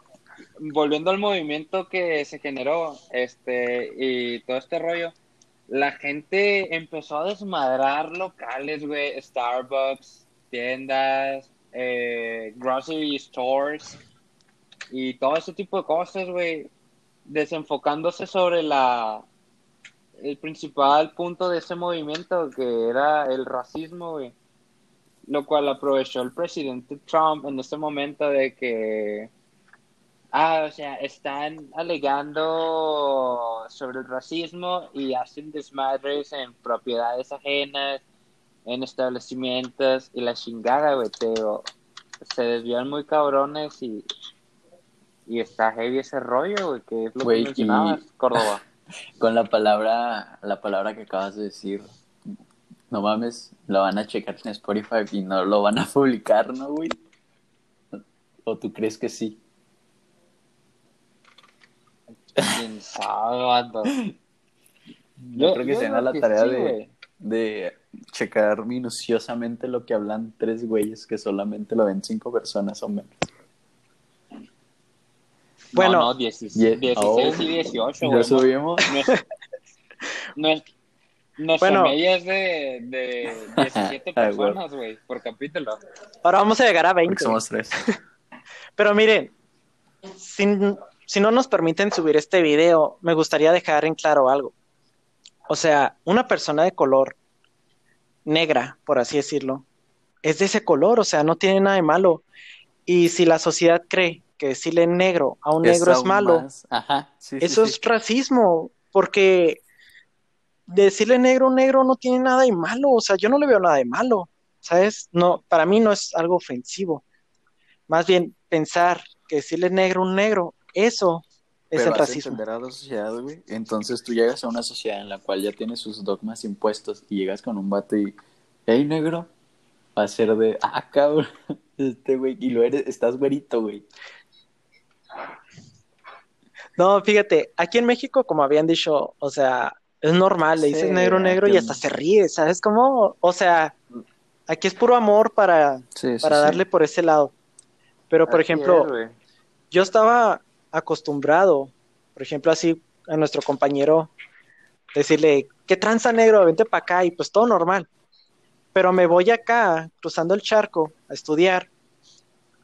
[SPEAKER 1] Volviendo al movimiento que se generó, este, y todo este rollo, la gente empezó a desmadrar locales, güey, Starbucks, tiendas, eh, grocery stores, y todo ese tipo de cosas, güey, desenfocándose sobre la, el principal punto de ese movimiento, que era el racismo, güey lo cual aprovechó el presidente Trump en este momento de que, ah, o sea, están alegando sobre el racismo y hacen desmadres en propiedades ajenas, en establecimientos y la chingada, güey, pero se desvían muy cabrones y, y está heavy ese rollo, güey, que es lo
[SPEAKER 3] Güey,
[SPEAKER 1] que mencionabas,
[SPEAKER 3] y-
[SPEAKER 1] Córdoba.
[SPEAKER 3] Con la palabra, la palabra que acabas de decir, no mames, la van a checar en Spotify y no lo van a publicar, ¿no, güey? ¿O tú crees que sí?
[SPEAKER 1] ¿Quién sabe?
[SPEAKER 3] Yo, creo que se
[SPEAKER 1] digo
[SPEAKER 3] da la tarea
[SPEAKER 1] sí,
[SPEAKER 3] de, de checar minuciosamente lo que hablan tres güeyes que solamente lo ven cinco personas o menos.
[SPEAKER 2] Bueno,
[SPEAKER 1] no, no, 16,
[SPEAKER 3] Ye-
[SPEAKER 1] 16
[SPEAKER 3] oh,
[SPEAKER 1] y 18,
[SPEAKER 3] Ya subimos.
[SPEAKER 1] Nuestra, nuestra,
[SPEAKER 2] Bueno.
[SPEAKER 1] media es de, de 17
[SPEAKER 3] Ah,
[SPEAKER 1] personas, güey, por capítulo.
[SPEAKER 2] Ahora vamos a llegar a 20.
[SPEAKER 3] Porque somos tres.
[SPEAKER 2] Pero miren, si, si no nos permiten subir este video, me gustaría dejar en claro algo. O sea, una persona de color negra, por así decirlo, es de ese color, o sea, no tiene nada de malo. Y si la sociedad cree decirle negro a un negro es malo,
[SPEAKER 3] Ajá, sí,
[SPEAKER 2] eso
[SPEAKER 3] sí.
[SPEAKER 2] es racismo, porque decirle negro a un negro no tiene nada de malo, o sea, yo no le veo nada de malo, ¿sabes? No, para mí no es algo ofensivo. Más bien pensar que decirle negro a un negro, eso es
[SPEAKER 3] Pero
[SPEAKER 2] el racismo.
[SPEAKER 3] entender a la sociedad, güey. Entonces tú llegas a una sociedad en la cual ya tiene sus dogmas impuestos y llegas con un vato y, hey, negro, va a ser de, ah, cabrón, este güey, y lo eres, estás güerito, güey.
[SPEAKER 2] No, fíjate, aquí en México, como habían dicho, o sea, es normal, le dices
[SPEAKER 3] Sí,
[SPEAKER 2] negro, negro y hasta se ríe, ¿sabes cómo? O sea, aquí es puro amor para,
[SPEAKER 3] Sí, sí,
[SPEAKER 2] para darle por ese lado. Pero, por ejemplo,
[SPEAKER 1] es,
[SPEAKER 2] yo estaba acostumbrado, por ejemplo, así a nuestro compañero, decirle, ¿qué tranza negro? Vente para acá y pues todo normal. Pero me voy acá, cruzando el charco, a estudiar,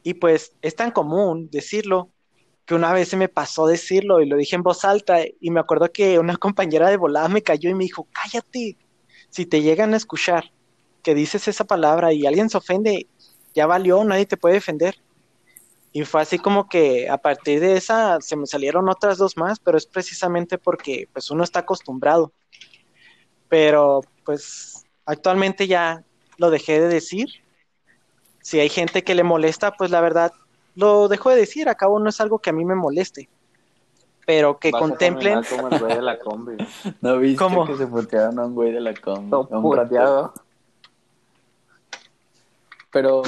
[SPEAKER 2] y pues es tan común decirlo que una vez se me pasó decirlo y lo dije en voz alta y me acuerdo que una compañera de volada me cayó y me dijo, cállate, si te llegan a escuchar que dices esa palabra y alguien se ofende, ya valió, nadie te puede defender. Y fue así como que a partir de esa se me salieron otras dos más, pero es precisamente porque pues uno está acostumbrado. Pero pues actualmente ya lo dejé de decir. Si hay gente que le molesta, pues la verdad lo dejo de decir, a cabo no es algo que a mí me moleste. Pero que
[SPEAKER 1] Vas a
[SPEAKER 2] contemplen,
[SPEAKER 1] terminar como el güey de la combi.
[SPEAKER 3] ¿No viste
[SPEAKER 2] ¿Cómo?
[SPEAKER 3] que se putearon a un güey de la com?
[SPEAKER 1] Todo
[SPEAKER 3] a un
[SPEAKER 1] puteado.
[SPEAKER 3] Pero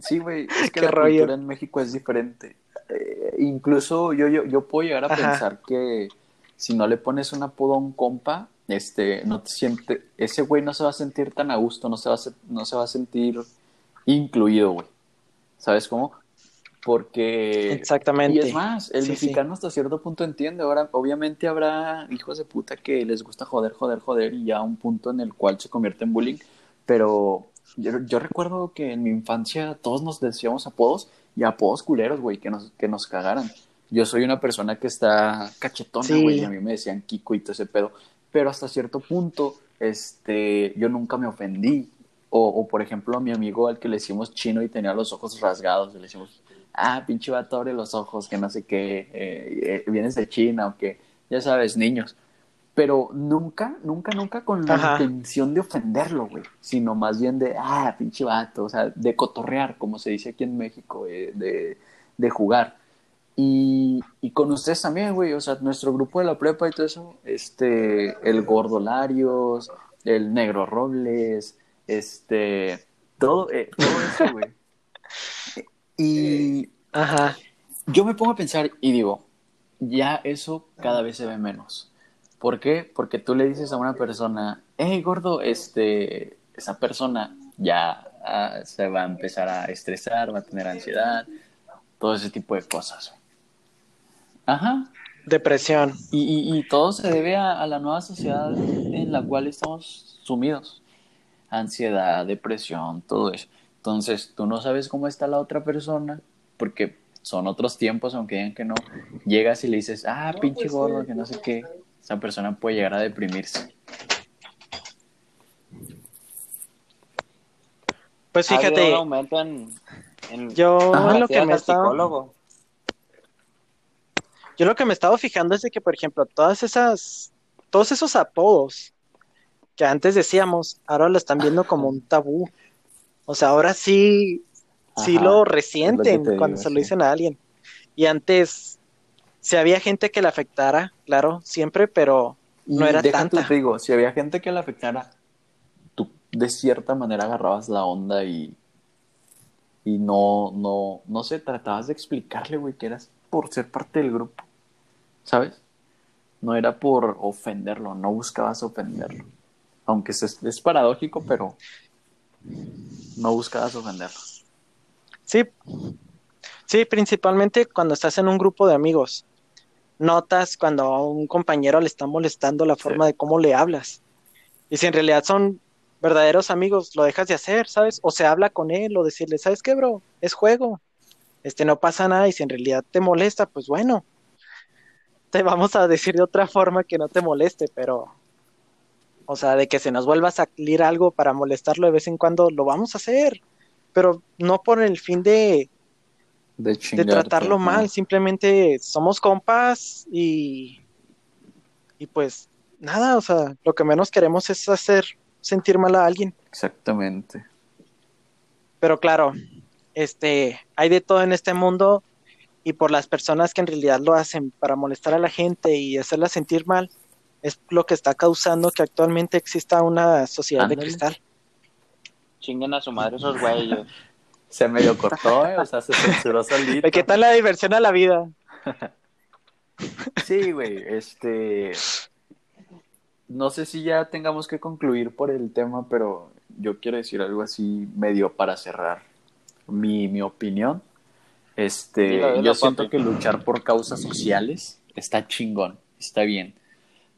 [SPEAKER 3] sí, güey, es que la
[SPEAKER 2] rollo.
[SPEAKER 3] cultura en México es diferente. Eh, incluso yo, yo, yo puedo llegar a
[SPEAKER 2] Ajá.
[SPEAKER 3] pensar que si no le pones un apodo a un compa, este, no te siente, ese güey no se va a sentir tan a gusto, no se va a, se- no se va a sentir incluido, güey. ¿Sabes cómo? Porque
[SPEAKER 2] exactamente.
[SPEAKER 3] y es más, el
[SPEAKER 2] Sí, sí.
[SPEAKER 3] mexicano hasta cierto punto entiende. Ahora, obviamente habrá hijos de puta que les gusta joder, joder, joder, y ya a un punto en el cual se convierte en bullying. Pero yo, yo recuerdo que en mi infancia todos nos decíamos apodos y apodos culeros, güey, que nos, que nos cagaran. Yo soy una persona que está cachetona,
[SPEAKER 2] Sí.
[SPEAKER 3] güey, y a mí me decían Kiko y todo ese pedo. Pero hasta cierto punto, este, yo nunca me ofendí. O, o, por ejemplo, a mi amigo al que le decimos chino y tenía los ojos rasgados, le decimos, ah, pinche vato, abre los ojos, que no sé qué, eh, eh, vienes de China o que, ya sabes, niños. Pero nunca, nunca, nunca con la
[SPEAKER 2] Ajá.
[SPEAKER 3] intención de ofenderlo, güey, sino más bien de, ah, pinche vato, o sea, de cotorrear, como se dice aquí en México, eh, de, de jugar. Y, y con ustedes también, güey, o sea, nuestro grupo de la prepa y todo eso, este, el Gordo Larios, el Negro Robles, este, todo, eh, todo eso, güey. Y
[SPEAKER 2] Ajá.
[SPEAKER 3] yo me pongo a pensar y digo, ya eso cada vez se ve menos. ¿Por qué? Porque tú le dices a una persona, hey, gordo, este, esa persona ya ah, se va a empezar a estresar, va a tener ansiedad, todo ese tipo de cosas. Ajá.
[SPEAKER 2] Depresión.
[SPEAKER 3] Y, y, y todo se debe a, a la nueva sociedad en la cual estamos sumidos. Ansiedad, depresión, todo eso. Entonces, tú no sabes cómo está la otra persona, porque son otros tiempos, aunque digan que no. Llegas y le dices, ah, pinche gordo, que no sé qué. Esa persona puede llegar a deprimirse.
[SPEAKER 2] Pues fíjate,
[SPEAKER 1] un aumento en, en
[SPEAKER 2] yo lo que me estaba,
[SPEAKER 1] psicólogo.
[SPEAKER 2] yo lo que me estaba fijando es de que, por ejemplo, todas esas, todos esos apodos que antes decíamos, ahora lo están viendo como un tabú. O sea, ahora sí, sí lo
[SPEAKER 3] es
[SPEAKER 2] resienten
[SPEAKER 3] lo
[SPEAKER 2] cuando
[SPEAKER 3] digo,
[SPEAKER 2] se lo dicen a alguien. Y antes, si había gente que le afectara, claro, siempre, pero no
[SPEAKER 3] Y
[SPEAKER 2] era tanta.
[SPEAKER 3] te digo, si había gente que le afectara, tú de cierta manera agarrabas la onda y, y no, no, no sé, tratabas de explicarle, güey, que eras por ser parte del grupo, ¿sabes? No era por ofenderlo, no buscabas ofenderlo. Aunque es, es paradójico, pero no buscabas ofenderlo.
[SPEAKER 2] Sí, sí, principalmente cuando estás en un grupo de amigos. Notas cuando a un compañero le está molestando la forma de cómo le hablas. Y si en realidad son verdaderos amigos, lo dejas de hacer, ¿sabes? O se habla con él o decirle, ¿sabes qué, bro? Es juego. Este no pasa nada y si en realidad te molesta, pues bueno. Te vamos a decir de otra forma que no te moleste, pero o sea, de que se nos vuelva a salir algo para molestarlo de vez en cuando, lo vamos a hacer, pero no por el fin de,
[SPEAKER 3] De,
[SPEAKER 2] tratarlo
[SPEAKER 3] ¿no?
[SPEAKER 2] mal, simplemente somos compas y, y pues nada, o sea, lo que menos queremos es hacer sentir mal a alguien,
[SPEAKER 3] Exactamente.
[SPEAKER 2] pero claro, este, hay de todo en este mundo y por las personas que en realidad lo hacen para molestar a la gente y hacerla sentir mal, es lo que está causando que actualmente exista una sociedad de cristal.
[SPEAKER 1] Chinguen a su madre esos güeyes.
[SPEAKER 3] Se medio cortó, ¿eh? O sea, se censuró solito.
[SPEAKER 2] ¿Qué tal la diversión a la vida?
[SPEAKER 3] Sí, güey, este... no sé si ya tengamos que concluir por el tema, pero yo quiero decir algo así medio para cerrar mi, mi opinión. Este, yo siento que luchar por causas sociales está chingón, está bien,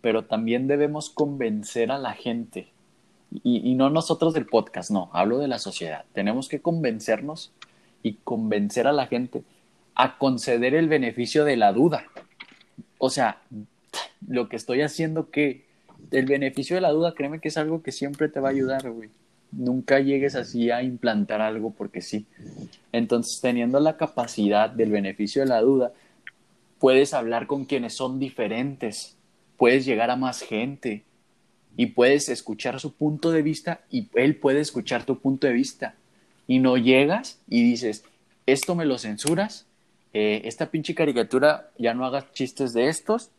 [SPEAKER 3] pero también debemos convencer a la gente, y, no nosotros del podcast, no, hablo de la sociedad. Tenemos que convencernos y convencer a la gente a conceder el beneficio de la duda. O sea, lo que estoy haciendo que el beneficio de la duda, créeme que es algo que siempre te va a ayudar, güey. Nunca llegues así a implantar algo porque sí. Entonces, teniendo la capacidad del beneficio de la duda, puedes hablar con quienes son diferentes, puedes llegar a más gente y puedes escuchar su punto de vista y él puede escuchar tu punto de vista. Y no llegas y dices, esto me lo censuras, eh, esta pinche caricatura ya no hagas chistes de estos.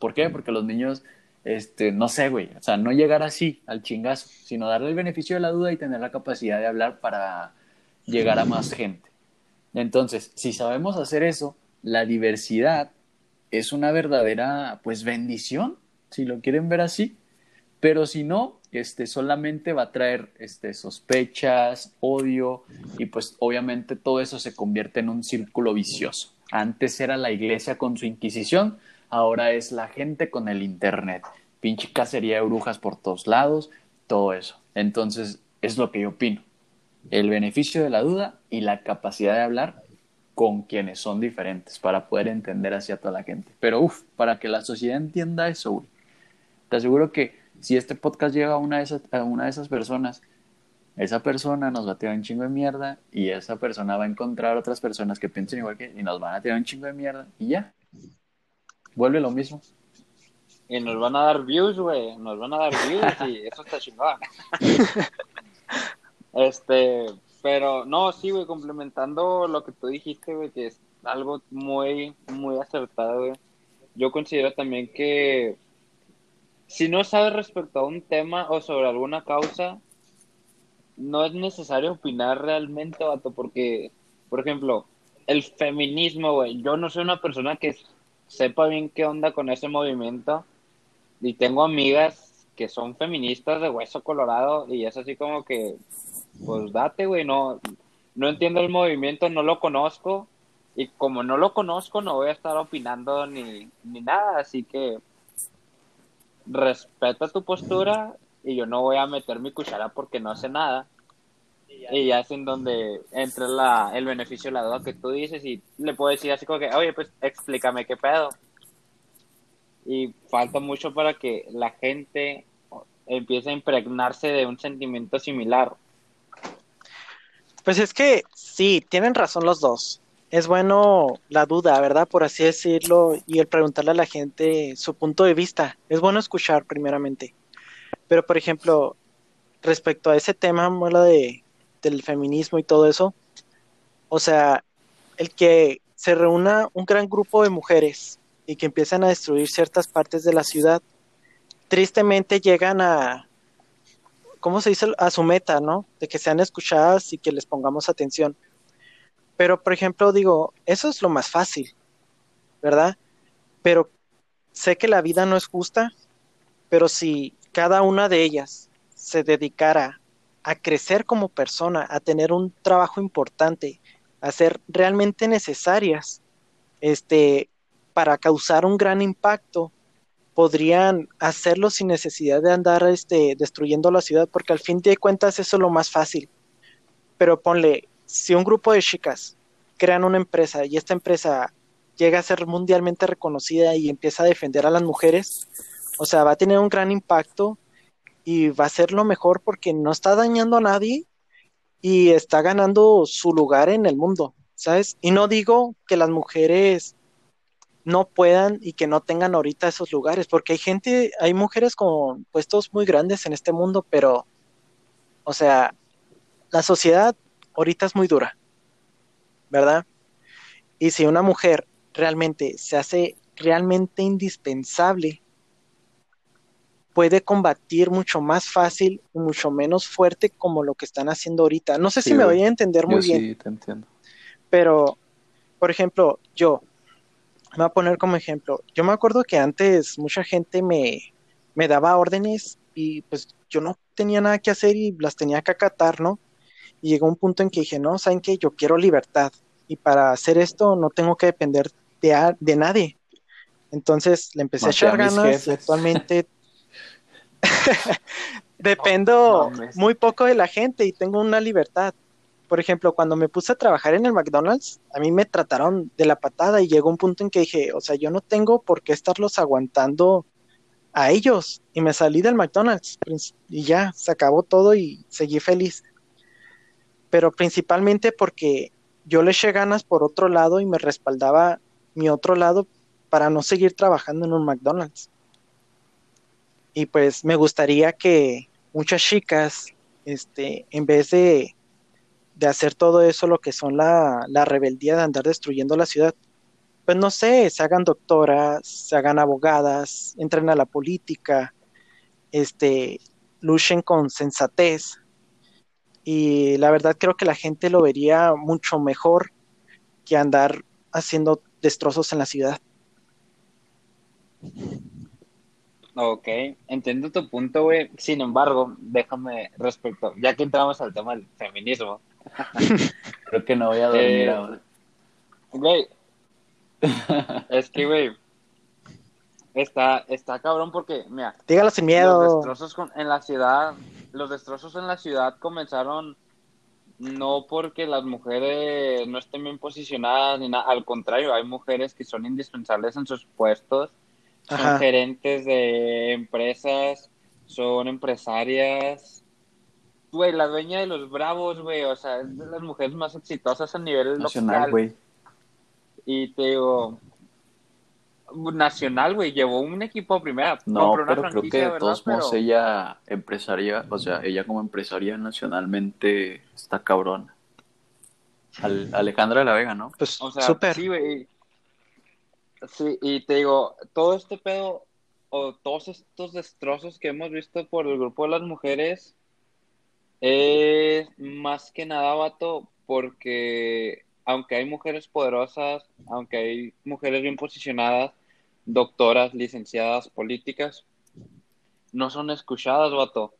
[SPEAKER 3] ¿Por qué? Porque los niños, este, no sé, güey, o sea, no llegar así al chingazo, sino darle el beneficio de la duda y tener la capacidad de hablar para llegar a más gente. Entonces, si sabemos hacer eso, la diversidad es una verdadera, pues, bendición, si lo quieren ver así. Pero si no, este, solamente va a traer este, sospechas, odio, y pues obviamente todo eso se convierte en un círculo vicioso. Antes era la iglesia con su Inquisición, ahora es la gente con el Internet. Pinche cacería de brujas por todos lados, todo eso. Entonces, es lo que yo opino. El beneficio de la duda y la capacidad de hablar con quienes son diferentes para poder entender así a toda la gente. Pero uff, para que la sociedad entienda eso, güey. Te aseguro que si este podcast llega a una de esas, a una de esas personas, esa persona nos va a tirar un chingo de mierda y esa persona va a encontrar otras personas que piensen igual que y nos van a tirar un chingo de mierda y ya. Vuelve lo mismo.
[SPEAKER 1] Y nos van a dar views, güey. Nos van a dar views y eso está chingón. este, pero no, sí, güey, complementando lo que tú dijiste, güey, que es algo muy, muy acertado, güey. Yo considero también que si no sabes respecto a un tema o sobre alguna causa, no es necesario opinar realmente, vato, porque, por ejemplo, el feminismo, güey, yo no soy una persona que sepa bien qué onda con ese movimiento y tengo amigas que son feministas de hueso colorado y es así como que, pues date, güey, no, no entiendo el movimiento, no lo conozco y como no lo conozco no voy a estar opinando ni, ni nada, así que respeta tu postura y yo no voy a meter mi cuchara porque no sé nada. Y ya es en donde entra la, el beneficio de la duda que tú dices y le puedo decir así como que, oye, pues explícame qué pedo. Y falta mucho para que la gente empiece a impregnarse de un sentimiento similar.
[SPEAKER 2] Pues es que sí, tienen razón los dos. Es bueno la duda, ¿verdad? Por así decirlo, y el preguntarle a la gente su punto de vista. Es bueno escuchar primeramente. Pero, por ejemplo, respecto a ese tema, la de, del feminismo y todo eso, o sea, el que se reúna un gran grupo de mujeres y que empiezan a destruir ciertas partes de la ciudad, tristemente llegan a, ¿cómo se dice? A su meta, ¿no? De que sean escuchadas y que les pongamos atención. Pero, por ejemplo, digo, eso es lo más fácil, ¿verdad? Pero sé que la vida no es justa, pero si cada una de ellas se dedicara a crecer como persona, a tener un trabajo importante, a ser realmente necesarias, este, para causar un gran impacto, podrían hacerlo sin necesidad de andar este, destruyendo la ciudad, porque al fin de cuentas eso es lo más fácil. Pero ponle, si un grupo de chicas crean una empresa y esta empresa llega a ser mundialmente reconocida y empieza a defender a las mujeres, o sea, va a tener un gran impacto y va a ser lo mejor porque no está dañando a nadie y está ganando su lugar en el mundo, ¿sabes? Y no digo que las mujeres no puedan y que no tengan ahorita esos lugares, porque hay gente, hay mujeres con puestos muy grandes en este mundo, pero, o sea, la sociedad ahorita es muy dura, ¿verdad? Y si una mujer realmente se hace realmente indispensable, puede combatir mucho más fácil y mucho menos fuerte como lo que están haciendo ahorita. No sé
[SPEAKER 3] Sí,
[SPEAKER 2] si me voy a entender muy
[SPEAKER 3] Yo
[SPEAKER 2] bien.
[SPEAKER 3] sí te entiendo.
[SPEAKER 2] Pero, por ejemplo, yo, me voy a poner como ejemplo, yo me acuerdo que antes mucha gente me, me daba órdenes y pues yo no tenía nada que hacer y las tenía que acatar, ¿no? Y llegó un punto en que dije, no, ¿saben qué? Yo quiero libertad y para hacer esto no tengo que depender de, de nadie. Entonces le empecé a echar ganas y actualmente dependo muy poco de la gente y tengo una libertad. Por ejemplo, cuando me puse a trabajar en el McDonald's, a mí me trataron de la patada y llegó un punto en que dije, o sea, yo no tengo por qué estarlos aguantando a ellos. Y me salí del McDonald's y ya, se acabó todo y seguí feliz. Pero principalmente porque yo le eché ganas por otro lado y me respaldaba mi otro lado para no seguir trabajando en un McDonald's. Y pues me gustaría que muchas chicas, este, en vez de, de hacer todo eso, lo que son la, la rebeldía de andar destruyendo la ciudad, pues no sé, se hagan doctoras, se hagan abogadas, entren a la política, este, luchen con sensatez. Y la verdad creo que la gente lo vería mucho mejor que andar haciendo destrozos en la ciudad.
[SPEAKER 1] Ok, entiendo tu punto, güey. Sin embargo, déjame respecto, ya que entramos al tema del feminismo.
[SPEAKER 3] Creo que no voy a dormir eh, ahora.
[SPEAKER 1] Güey, es que, güey, está, está cabrón porque, mira.
[SPEAKER 2] Dígalo sin miedo.
[SPEAKER 1] Los destrozos en la ciudad, los destrozos en la ciudad comenzaron no porque las mujeres no estén bien posicionadas ni nada, al contrario, hay mujeres que son indispensables en sus puestos, son gerentes de empresas, son empresarias. Güey, la dueña de los Bravos, güey, o sea, es de las mujeres más exitosas a nivel nacional, güey. Y te digo, nacional, güey, llevó un equipo primera.
[SPEAKER 3] No, pero creo que de todos modos ella empresaria, o sea, ella como empresaria nacionalmente está cabrón. Alejandra de la Vega, ¿no?
[SPEAKER 2] Pues o sea,
[SPEAKER 1] Sí, güey. Sí, y te digo, todo este pedo o todos estos destrozos que hemos visto por el grupo de las mujeres es más que nada, vato, porque aunque hay mujeres poderosas, aunque hay mujeres bien posicionadas, doctoras, licenciadas, políticas, no son escuchadas, vato.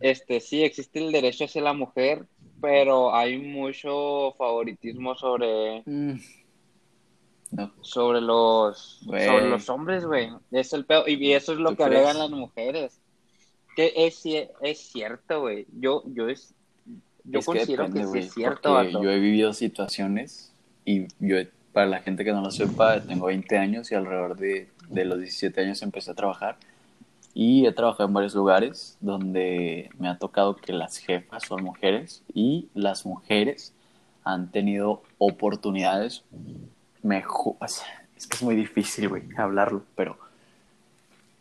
[SPEAKER 1] Este, sí, existe el derecho hacia la mujer, pero hay mucho favoritismo sobre... Mm. Sobre los sobre los hombres, güey. Es el. Y eso es lo que alegan las mujeres. Que es, es cierto, güey. Yo, yo es, yo considero que, es cierto,
[SPEAKER 3] Yo he vivido situaciones y yo para la gente que no lo sepa, tengo 20 años y alrededor de, de, los 17 años empecé a trabajar. Y he trabajado en varios lugares donde me ha tocado que las jefas son mujeres y las mujeres han tenido oportunidades mejor. Es que es muy difícil, güey, hablarlo, pero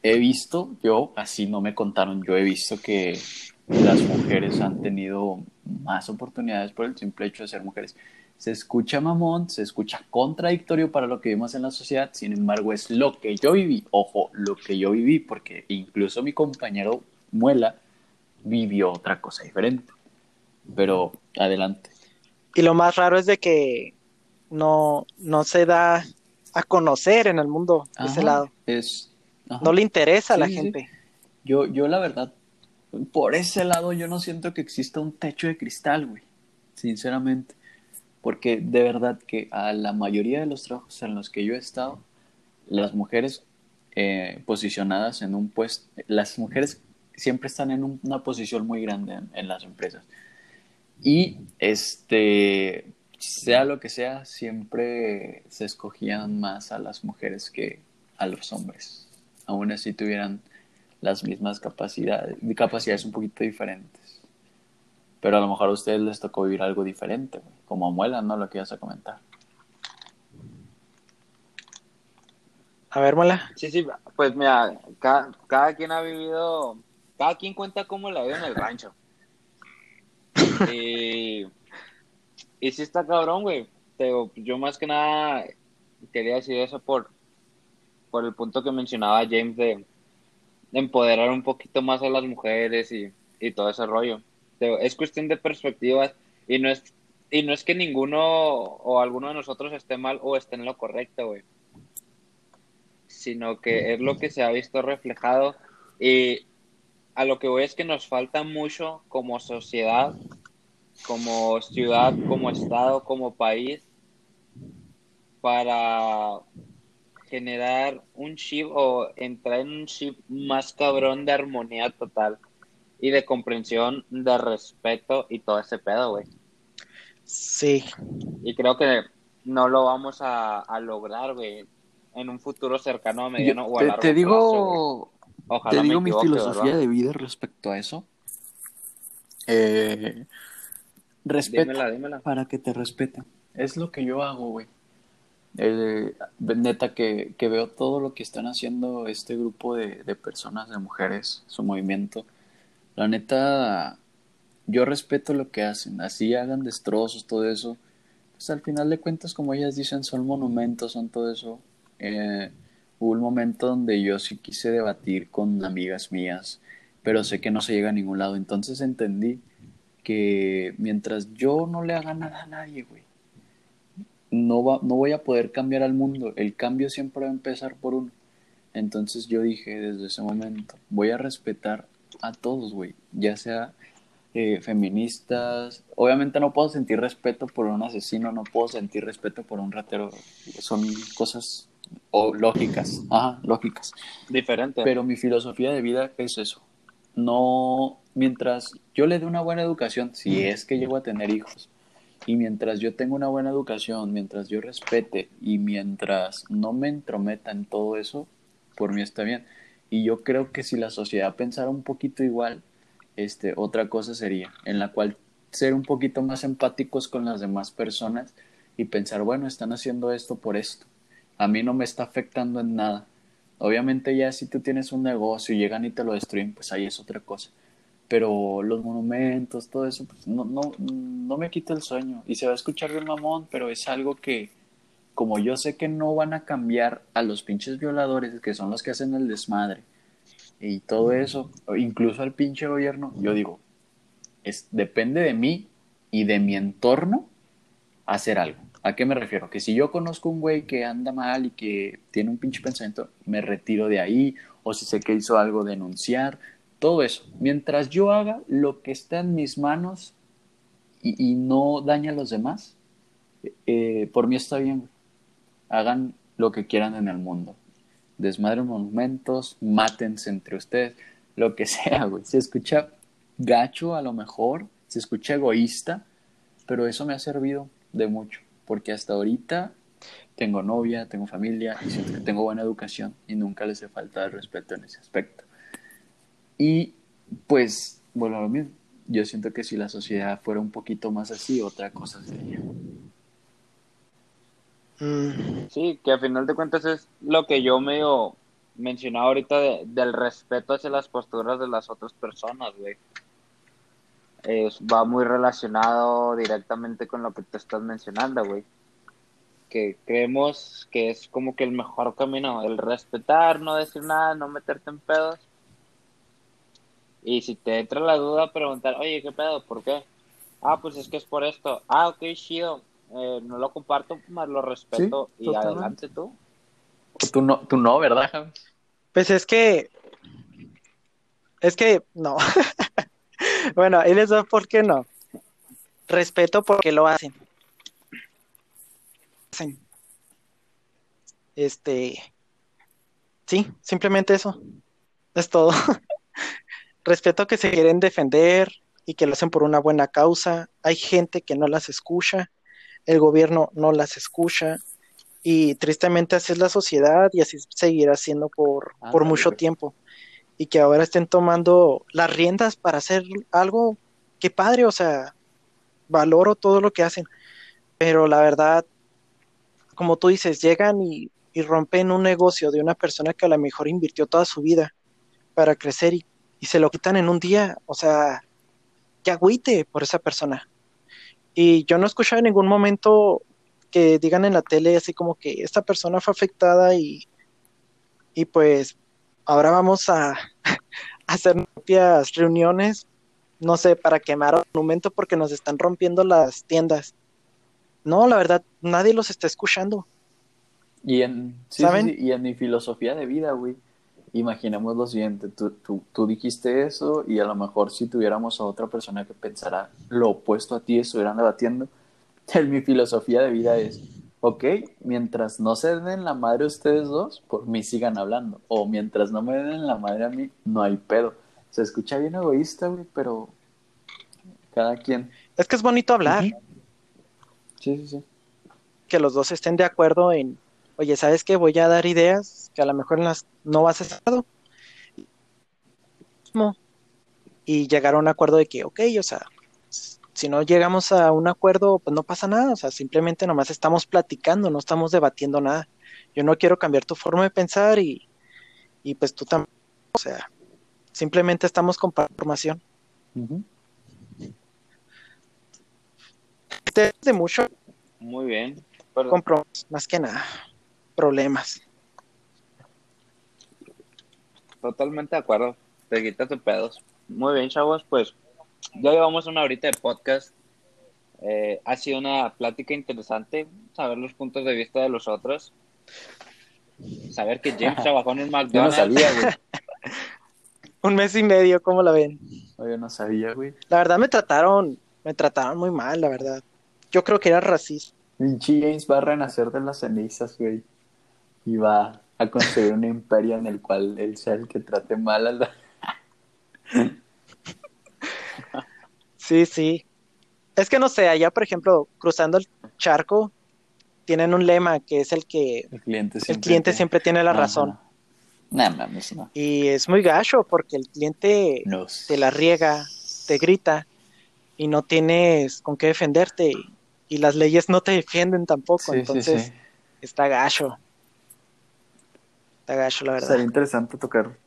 [SPEAKER 3] he visto, yo, así no me contaron, yo he visto que las mujeres han tenido más oportunidades por el simple hecho de ser mujeres se escucha mamón, se escucha contradictorio para lo que vimos en la sociedad, sin embargo es lo que yo viví, ojo, lo que yo viví, porque incluso mi compañero Muela vivió otra cosa diferente. Pero adelante.
[SPEAKER 2] Y lo más raro es de que no, no se da a conocer en el mundo ese lado.
[SPEAKER 3] Es,
[SPEAKER 2] no le interesa a la gente.
[SPEAKER 3] Yo, yo la verdad, por ese lado yo no siento que exista un techo de cristal, güey. Sinceramente porque de verdad que a la mayoría de los trabajos en los que yo he estado, las mujeres eh, posicionadas en un puesto, las mujeres siempre están en una posición muy grande en, las empresas. Y este, sea lo que sea, siempre se escogían más a las mujeres que a los hombres. Aún así tuvieran las mismas capacidades, capacidades un poquito diferentes. Pero a lo mejor a ustedes les tocó vivir algo diferente, como Muela, ¿no? Lo que ibas a comentar.
[SPEAKER 2] A ver, Muela.
[SPEAKER 1] Sí, sí, pues mira, cada, quien ha vivido, cada quien cuenta cómo la vida en el rancho. y, y sí está cabrón, güey. Yo más que nada quería decir eso por, por el punto que mencionaba James de, empoderar un poquito más a las mujeres y, y todo ese rollo es cuestión de perspectivas y no es y no es que ninguno o alguno de nosotros esté mal o esté en lo correcto, güey. Sino que es lo que se ha visto reflejado Y a lo que voy es que nos falta mucho como sociedad, como ciudad, como estado, como país, para generar un chip o entrar en un chip más cabrón de armonía total y de comprensión, de respeto y todo ese pedo, güey.
[SPEAKER 2] Sí.
[SPEAKER 1] Y creo que no lo vamos a, a lograr, güey, en un futuro cercano, mediano o a
[SPEAKER 3] te,
[SPEAKER 1] largo
[SPEAKER 3] te digo,
[SPEAKER 1] plazo, güey. Ojalá
[SPEAKER 3] te
[SPEAKER 1] me
[SPEAKER 3] digo mi filosofía
[SPEAKER 1] ¿verdad?
[SPEAKER 3] de vida respecto a eso. Eh, respeto
[SPEAKER 1] Dímela, dímela.
[SPEAKER 3] para que te respeten. Es lo que yo hago, güey. Eh, neta que, que veo todo lo que están haciendo este grupo de, de personas, de mujeres, su movimiento. La neta, yo respeto lo que hacen. Así hagan destrozos, todo eso. Pues al final de cuentas, como ellas dicen, son monumentos, son todo eso. Eh, hubo un momento donde yo sí quise debatir con amigas mías, pero sé que no se llega a ningún lado. Entonces entendí que mientras yo no le haga nada a nadie, güey, no, va, no voy a poder cambiar al mundo. El cambio siempre va a empezar por uno. Entonces yo dije desde ese momento, voy a respetar a todos, güey, ya sea eh, feministas. Obviamente no puedo sentir respeto por un asesino, no puedo sentir respeto por un ratero. Son cosas o lógicas, ajá, lógicas.
[SPEAKER 1] Diferente.
[SPEAKER 3] Pero mi filosofía de vida es eso. No, mientras yo le dé una buena educación, si es que llego a tener hijos, y mientras yo tenga una buena educación, mientras yo respete y mientras no me entrometa en todo eso, por mí está bien. Y yo creo que si la sociedad pensara un poquito igual, este, otra cosa sería, en la cual ser un poquito más empáticos con las demás personas y pensar, bueno, están haciendo esto por esto. A mí no me está afectando en nada. Obviamente ya si tú tienes un negocio y llegan y te lo destruyen, pues ahí es otra cosa. Pero los monumentos, todo eso, pues no, no, no me quita el sueño. Y se va a escuchar bien mamón, pero es algo que, como yo sé que no van a cambiar a los pinches violadores, que son los que hacen el desmadre, y todo eso, incluso al pinche gobierno, yo digo, es, depende de mí y de mi entorno hacer algo. ¿A qué me refiero? Que si yo conozco un güey que anda mal y que tiene un pinche pensamiento, me retiro de ahí, o si sé que hizo algo, denunciar, todo eso. Mientras yo haga lo que está en mis manos y, no daña a los demás, eh, por mí está bien. Hagan lo que quieran en el mundo. Desmadren monumentos, mátense entre ustedes, lo que sea, güey. Se escucha gacho a lo mejor, se escucha egoísta, pero eso me ha servido de mucho, porque hasta ahorita tengo novia, tengo familia y siento que tengo buena educación y nunca les he faltado el respeto en ese aspecto. Y pues, bueno, a lo mismo. Yo siento que si la sociedad fuera un poquito más así, otra cosa sería.
[SPEAKER 2] Mm,
[SPEAKER 1] Sí, que a final de cuentas es lo que yo medio mencionaba ahorita de- del respeto hacia las posturas de las otras personas, güey. Es- va muy relacionado directamente con lo que te estás mencionando, güey. Que creemos que es como que el mejor camino, el respetar, no decir nada, no meterte en pedos. Y si te entra la duda, preguntar, oye, ¿qué pedo? ¿Por qué? Ah, pues es que es por esto. Ah, ok, chido. Eh, no lo comparto, más lo respeto y
[SPEAKER 3] totalmente.
[SPEAKER 1] adelante tú.
[SPEAKER 3] Tú no, tú no ¿verdad, Javi?
[SPEAKER 2] Pues es que, es que no. Bueno, ahí les doy por qué no. Respeto porque lo hacen. Hacen. Este, sí, simplemente eso. Es todo. Respeto que se quieren defender y que lo hacen por una buena causa. Hay gente que no las escucha, el gobierno no las escucha y tristemente así es la sociedad y así seguirá siendo por, por mucho
[SPEAKER 3] güey.
[SPEAKER 2] tiempo. Y que ahora estén tomando las riendas para hacer algo, qué padre, o sea, valoro todo lo que hacen. Pero la verdad, como tú dices, llegan y, y rompen un negocio de una persona que a lo mejor invirtió toda su vida para crecer y, y se lo quitan en un día, o sea, que agüite por esa persona. Y yo no he escuchado en ningún momento que digan en la tele así como que esta persona fue afectada y, y pues ahora vamos a, a hacer propias reuniones, no sé, para quemar un monumento porque nos están rompiendo las tiendas. No, la verdad, nadie los está escuchando.
[SPEAKER 3] Y en, sí, sí,
[SPEAKER 2] ¿Saben?
[SPEAKER 3] sí, y en mi filosofía de vida, güey, imaginemos lo siguiente, tú, tú, tú dijiste eso y a lo mejor si tuviéramos a otra persona que pensara lo opuesto a ti, estuvieran debatiendo, mi filosofía de vida es, ok, mientras no se den la madre ustedes dos, por mí sigan hablando, o mientras no me den la madre a mí, no hay pedo. Se escucha bien egoísta, güey, pero cada quien.
[SPEAKER 2] Es que es bonito hablar.
[SPEAKER 3] Sí, sí, sí.
[SPEAKER 2] que los dos estén de acuerdo en, oye, ¿sabes qué? Voy a dar ideas que a lo mejor en las no vas a estar y llegar a un acuerdo de que, ok, o sea, si no llegamos a un acuerdo, pues no pasa nada, o sea, simplemente nomás estamos platicando, no estamos debatiendo nada. Yo no quiero cambiar tu forma de pensar y, y pues tú también, o sea, simplemente estamos compartiendo información. Es de mucho
[SPEAKER 1] Muy bien.
[SPEAKER 2] Compromiso, más que nada, problemas.
[SPEAKER 1] Totalmente de acuerdo. Te quitas tus pedos. Muy bien, chavos. Pues ya llevamos una horita de podcast. Eh, ha sido una plática interesante. Saber los puntos de vista de los otros. Saber que James trabajó en un
[SPEAKER 3] Yo no
[SPEAKER 1] McDonald's.
[SPEAKER 3] sabía, güey.
[SPEAKER 2] Un mes y medio, ¿cómo la ven?
[SPEAKER 3] Yo no sabía, güey.
[SPEAKER 2] La verdad me trataron, me trataron muy mal, la verdad. Yo creo que era racista.
[SPEAKER 3] Vinci James va a renacer de las cenizas, güey. Y va a construir un imperio en el cual él sea el que trate mal a la...
[SPEAKER 2] Sí, sí. Es que no sé, allá, por ejemplo, cruzando el charco, tienen un lema que es el que
[SPEAKER 3] El cliente
[SPEAKER 2] el
[SPEAKER 3] siempre.
[SPEAKER 2] cliente
[SPEAKER 3] tiene-
[SPEAKER 2] siempre tiene la
[SPEAKER 3] Ajá.
[SPEAKER 2] razón.
[SPEAKER 3] No mames, no.
[SPEAKER 2] Y es muy gacho porque el cliente te la riega, te grita y no tienes con qué defenderte y, y las leyes no te defienden tampoco.
[SPEAKER 3] Sí, sí,
[SPEAKER 2] Entonces
[SPEAKER 3] sí.
[SPEAKER 2] está gacho. Está gacho, la verdad.
[SPEAKER 3] Sería interesante tocar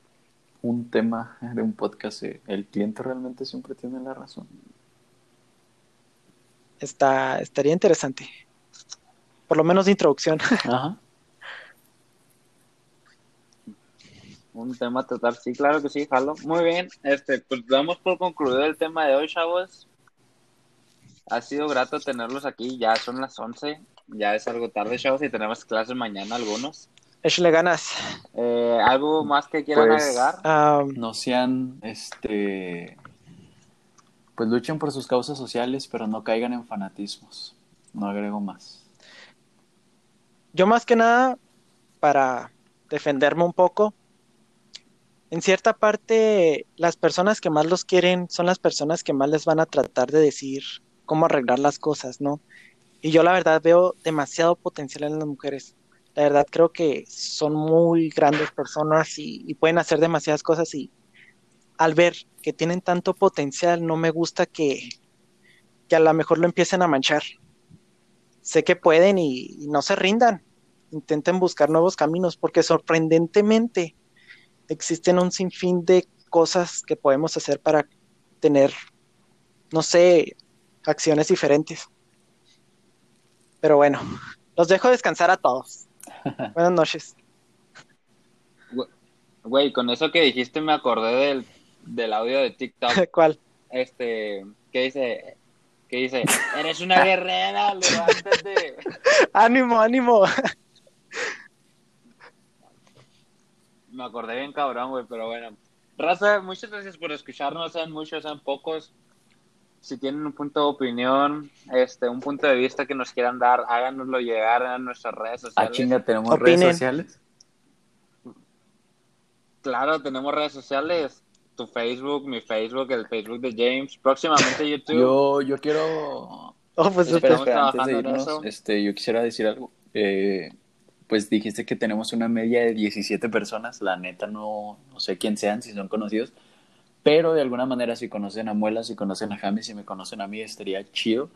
[SPEAKER 3] un tema de un podcast. eh, El cliente realmente siempre tiene la razón.
[SPEAKER 2] Está, estaría interesante. Por lo menos de introducción.
[SPEAKER 3] Ajá.
[SPEAKER 1] Un tema a tratar, sí, claro que sí, jalo. Muy bien, este, pues damos por concluido el tema de hoy, chavos. Ha sido grato tenerlos aquí, ya son las 11, ya es algo tarde, chavos, y tenemos clases mañana algunos.
[SPEAKER 2] Échale ganas.
[SPEAKER 1] Eh, ¿Algo más que quieran
[SPEAKER 3] Pues-
[SPEAKER 1] agregar?
[SPEAKER 3] No sean, este, pues luchen por sus causas sociales, pero no caigan en fanatismos. No agrego más.
[SPEAKER 2] yo más que nada, para defenderme un poco, en cierta parte, las personas que más los quieren son las personas que más les van a tratar de decir cómo arreglar las cosas, ¿no? Y yo la verdad veo demasiado potencial en las mujeres. La verdad creo que son muy grandes personas y, pueden hacer demasiadas cosas y al ver que tienen tanto potencial, no me gusta que, que a lo mejor lo empiecen a manchar. Sé que pueden y no se rindan. Intenten buscar nuevos caminos porque sorprendentemente existen un sinfín de cosas que podemos hacer para tener, no sé, acciones diferentes. Pero bueno, los dejo descansar a todos. Buenas noches.
[SPEAKER 1] Güey, con eso que dijiste me acordé del, del audio de TikTok,
[SPEAKER 2] ¿Cuál?
[SPEAKER 1] este, que dice, que dice, eres una guerrera, levántate.
[SPEAKER 2] Ánimo, ánimo.
[SPEAKER 1] Me acordé bien cabrón, güey, pero bueno. Raza, muchas gracias por escucharnos, sean muchos, sean pocos. Si tienen un punto de opinión, este, un punto de vista que nos quieran dar, háganoslo llegar a nuestras redes
[SPEAKER 3] Ah,
[SPEAKER 1] sociales.
[SPEAKER 3] chinga, tenemos
[SPEAKER 2] Opinen.
[SPEAKER 3] redes sociales.
[SPEAKER 1] Claro, tenemos redes sociales. Tu Facebook, mi Facebook, el Facebook de James, próximamente YouTube.
[SPEAKER 3] Yo, yo quiero
[SPEAKER 2] Oh, pues
[SPEAKER 1] Espera,
[SPEAKER 2] espera.
[SPEAKER 3] Antes de irnos, este, yo quisiera decir algo. Eh, pues dijiste que tenemos una media de 17 personas. La neta no, no sé quién sean, si son conocidos. Pero de alguna manera, si conocen a Muela, si conocen a James, si me conocen a mí, estaría chido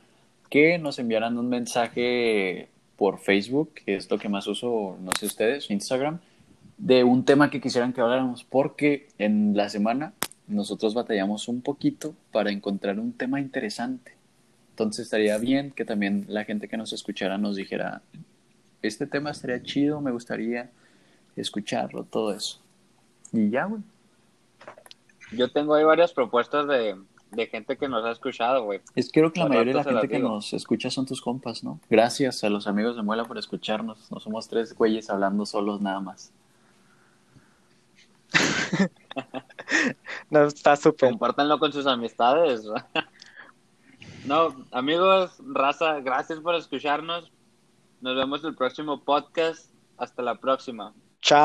[SPEAKER 3] que nos enviaran un mensaje por Facebook, que es lo que más uso, no sé ustedes, Instagram, de un tema que quisieran que habláramos, porque en la semana nosotros batallamos un poquito para encontrar un tema interesante. Entonces estaría bien que también la gente que nos escuchara nos dijera, este tema estaría chido, me gustaría escucharlo, todo eso. Y ya, güey.
[SPEAKER 1] Yo tengo ahí varias propuestas de, de gente que nos ha escuchado, güey.
[SPEAKER 3] Es creo que la mayoría de la gente que
[SPEAKER 1] digo.
[SPEAKER 3] nos escucha son tus compas, ¿no? Gracias a los amigos de Muela por escucharnos. No somos tres güeyes hablando solos nada más.
[SPEAKER 2] no, está súper.
[SPEAKER 1] Compártanlo con sus amistades. no, amigos, raza, gracias por escucharnos. Nos vemos en el próximo podcast. Hasta la próxima.